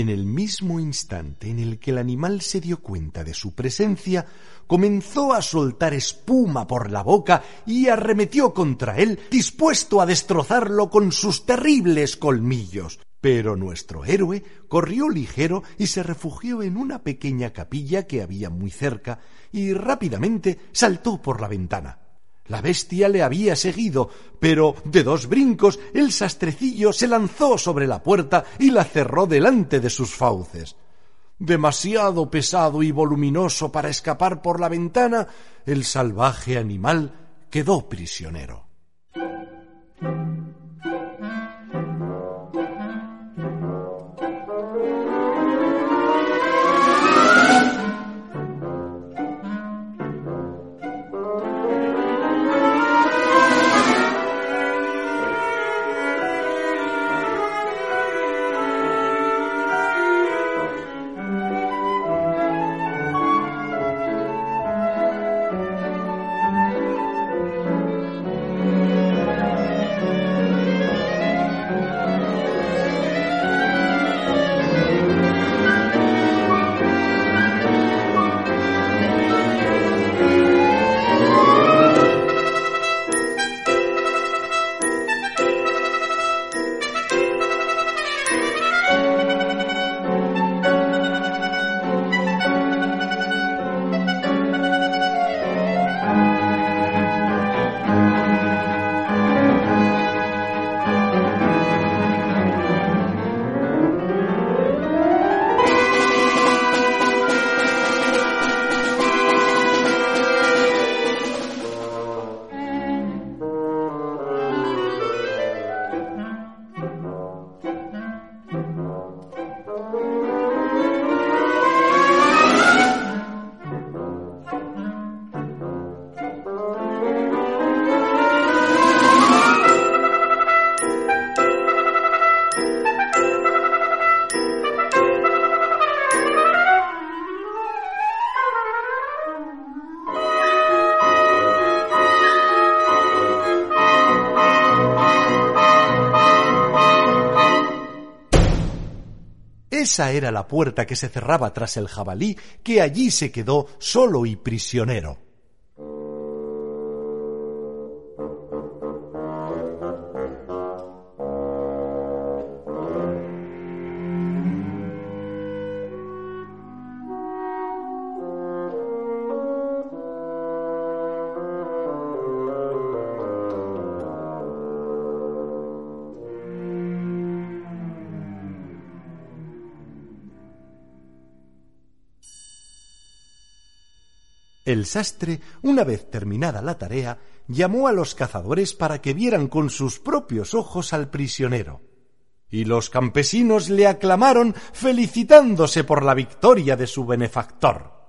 En el mismo instante en el que el animal se dio cuenta de su presencia, comenzó a soltar espuma por la boca y arremetió contra él, dispuesto a destrozarlo con sus terribles colmillos. Pero nuestro héroe corrió ligero y se refugió en una pequeña capilla que había muy cerca, y rápidamente saltó por la ventana. La bestia le había seguido, pero de dos brincos el sastrecillo se lanzó sobre la puerta y la cerró delante de sus fauces. Demasiado pesado y voluminoso para escapar por la ventana, el salvaje animal quedó prisionero. Esa era la puerta que se cerraba tras el jabalí, que allí se quedó solo y prisionero. El sastre, una vez terminada la tarea, llamó a los cazadores para que vieran con sus propios ojos al prisionero. Y los campesinos le aclamaron felicitándose por la victoria de su benefactor.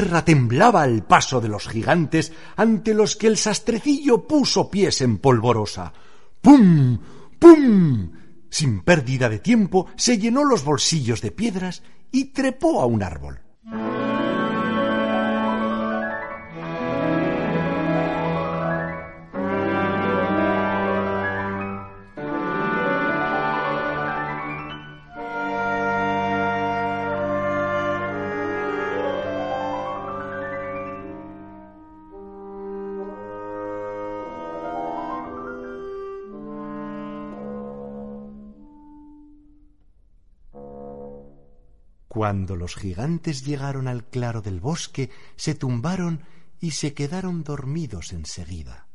Tierra temblaba al paso de los gigantes ante los que el sastrecillo puso pies en polvorosa. ¡Pum! ¡Pum! Sin pérdida de tiempo, se llenó los bolsillos de piedras y trepó a un árbol. Cuando los gigantes llegaron al claro del bosque, se tumbaron y se quedaron dormidos enseguida.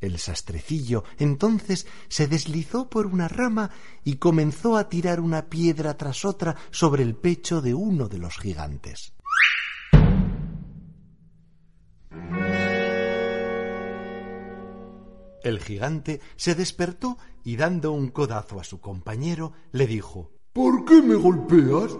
El sastrecillo entonces se deslizó por una rama y comenzó a tirar una piedra tras otra sobre el pecho de uno de los gigantes. El gigante se despertó y dando un codazo a su compañero le dijo ¿Por qué me golpeas?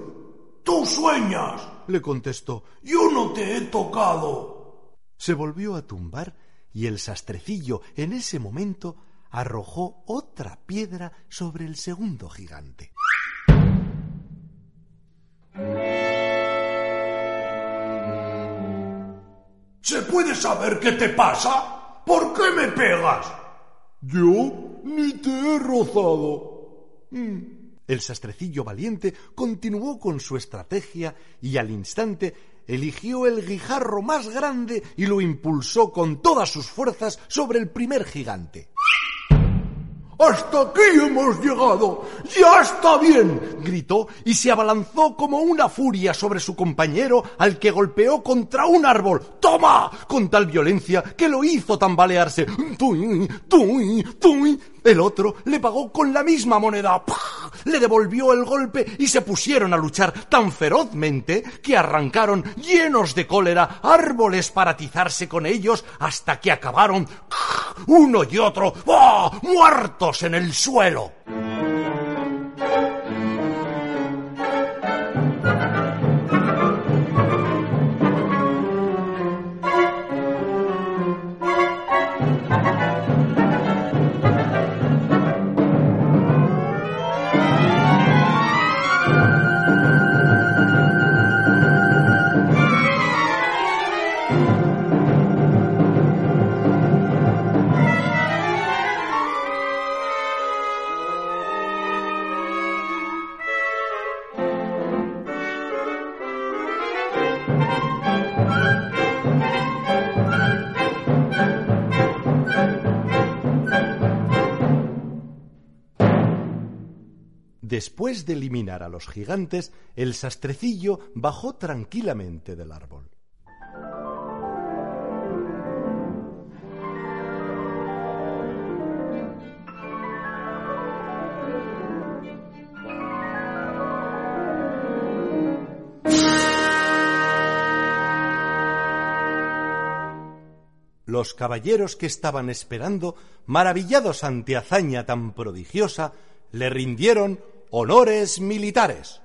Tú sueñas, le contestó. Yo no te he tocado. Se volvió a tumbar y el sastrecillo en ese momento arrojó otra piedra sobre el segundo gigante. ¿Se puede saber qué te pasa? ¿Por qué me pegas? Yo ni te he rozado. Mm. El sastrecillo valiente continuó con su estrategia y al instante eligió el guijarro más grande y lo impulsó con todas sus fuerzas sobre el primer gigante. ¡Hasta aquí hemos llegado! ¡Ya está bien! gritó y se abalanzó como una furia sobre su compañero al que golpeó contra un árbol. ¡Toma! con tal violencia que lo hizo tambalearse. El otro le pagó con la misma moneda. Le devolvió el golpe y se pusieron a luchar tan ferozmente que arrancaron, llenos de cólera, árboles para atizarse con ellos hasta que acabaron uno y otro muertos en el suelo. Después de eliminar a los gigantes, el sastrecillo bajó tranquilamente del árbol. Los caballeros que estaban esperando, maravillados ante hazaña tan prodigiosa, le rindieron honores militares.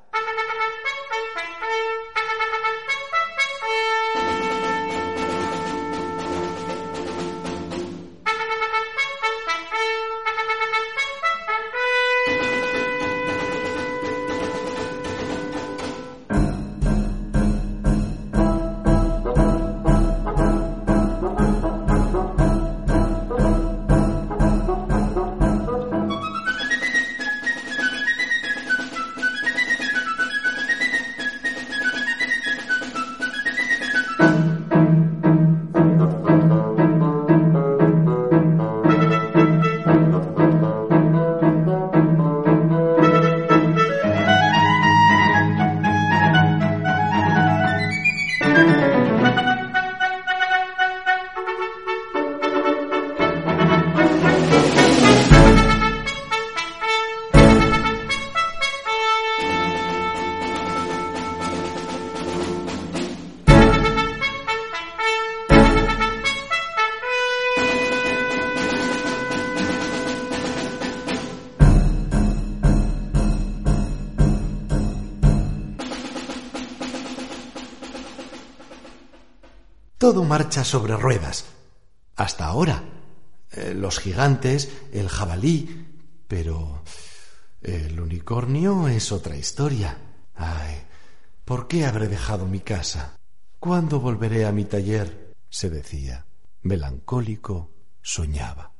Marcha sobre ruedas. Hasta ahora. Eh, los gigantes, el jabalí, pero el unicornio es otra historia. Ay, ¿por qué habré dejado mi casa? ¿Cuándo volveré a mi taller? se decía. Melancólico soñaba.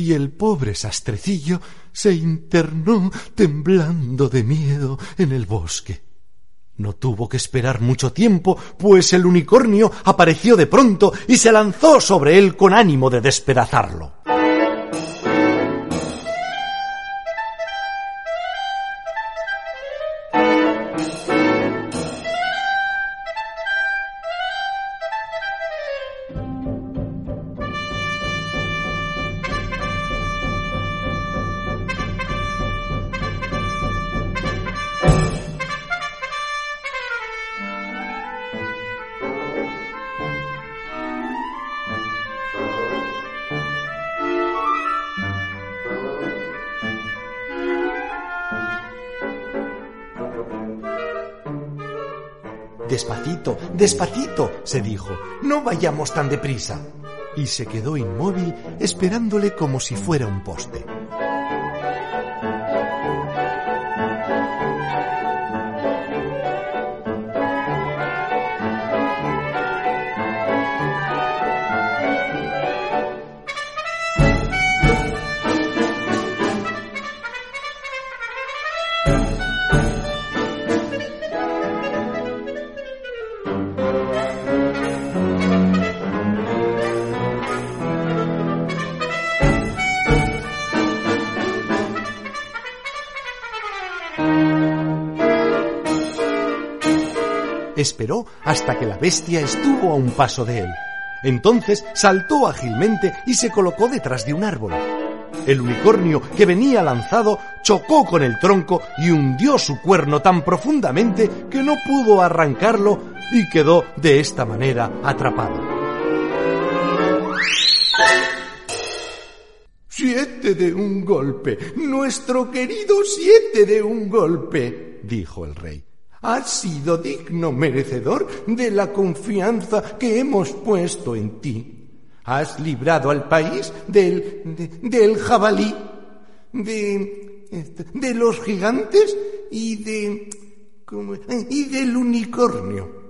Y el pobre sastrecillo se internó temblando de miedo en el bosque. No tuvo que esperar mucho tiempo, pues el unicornio apareció de pronto y se lanzó sobre él con ánimo de despedazarlo. Se dijo, no vayamos tan deprisa. Y se quedó inmóvil esperándole como si fuera un poste. Bestia estuvo a un paso de él. Entonces saltó ágilmente y se colocó detrás de un árbol. El unicornio que venía lanzado chocó con el tronco y hundió su cuerno tan profundamente que no pudo arrancarlo y quedó de esta manera atrapado. Siete de un golpe, nuestro querido siete de un golpe, dijo el rey. Has sido digno merecedor de la confianza que hemos puesto en ti. Has librado al país del, del jabalí, de, de los gigantes y de, y del unicornio.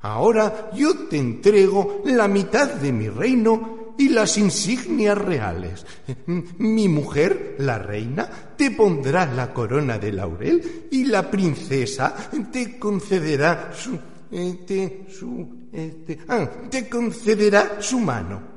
Ahora yo te entrego la mitad de mi reino y las insignias reales. Mi mujer, la reina, te pondrá la corona de laurel y la princesa te concederá su, eh, su, este, ah, te concederá su mano.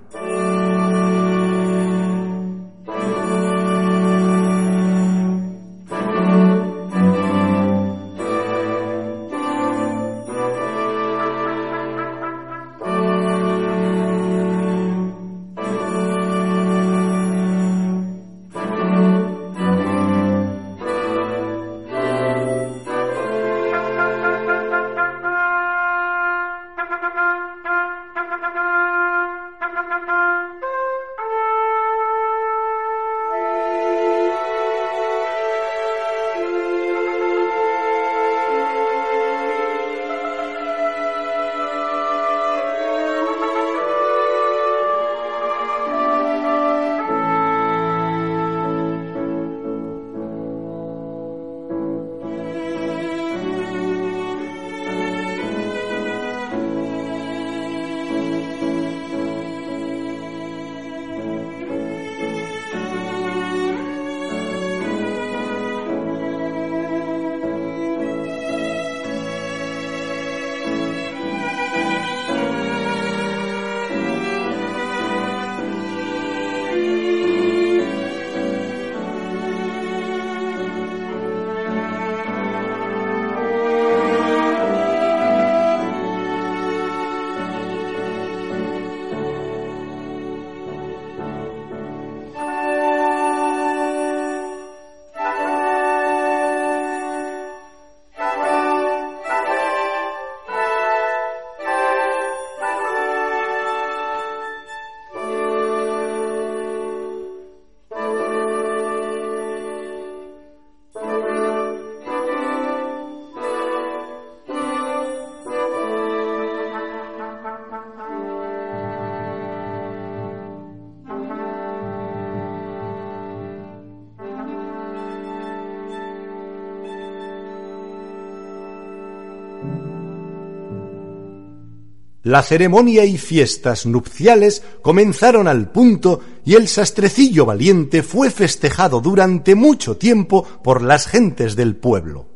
La ceremonia y fiestas nupciales comenzaron al punto y el sastrecillo valiente fue festejado durante mucho tiempo por las gentes del pueblo.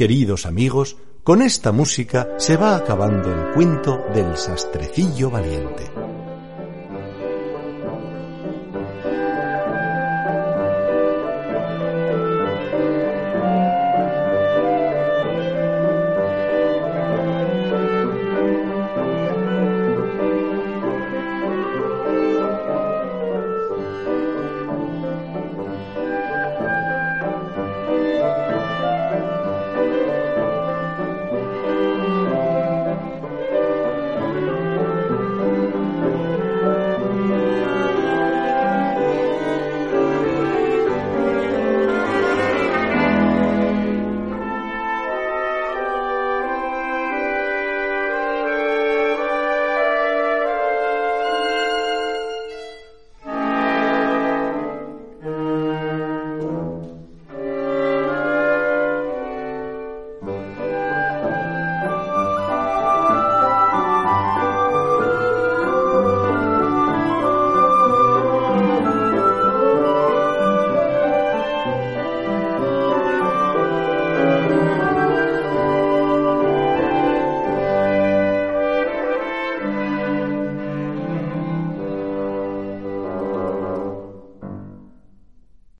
Queridos amigos, con esta música se va acabando el cuento del sastrecillo valiente.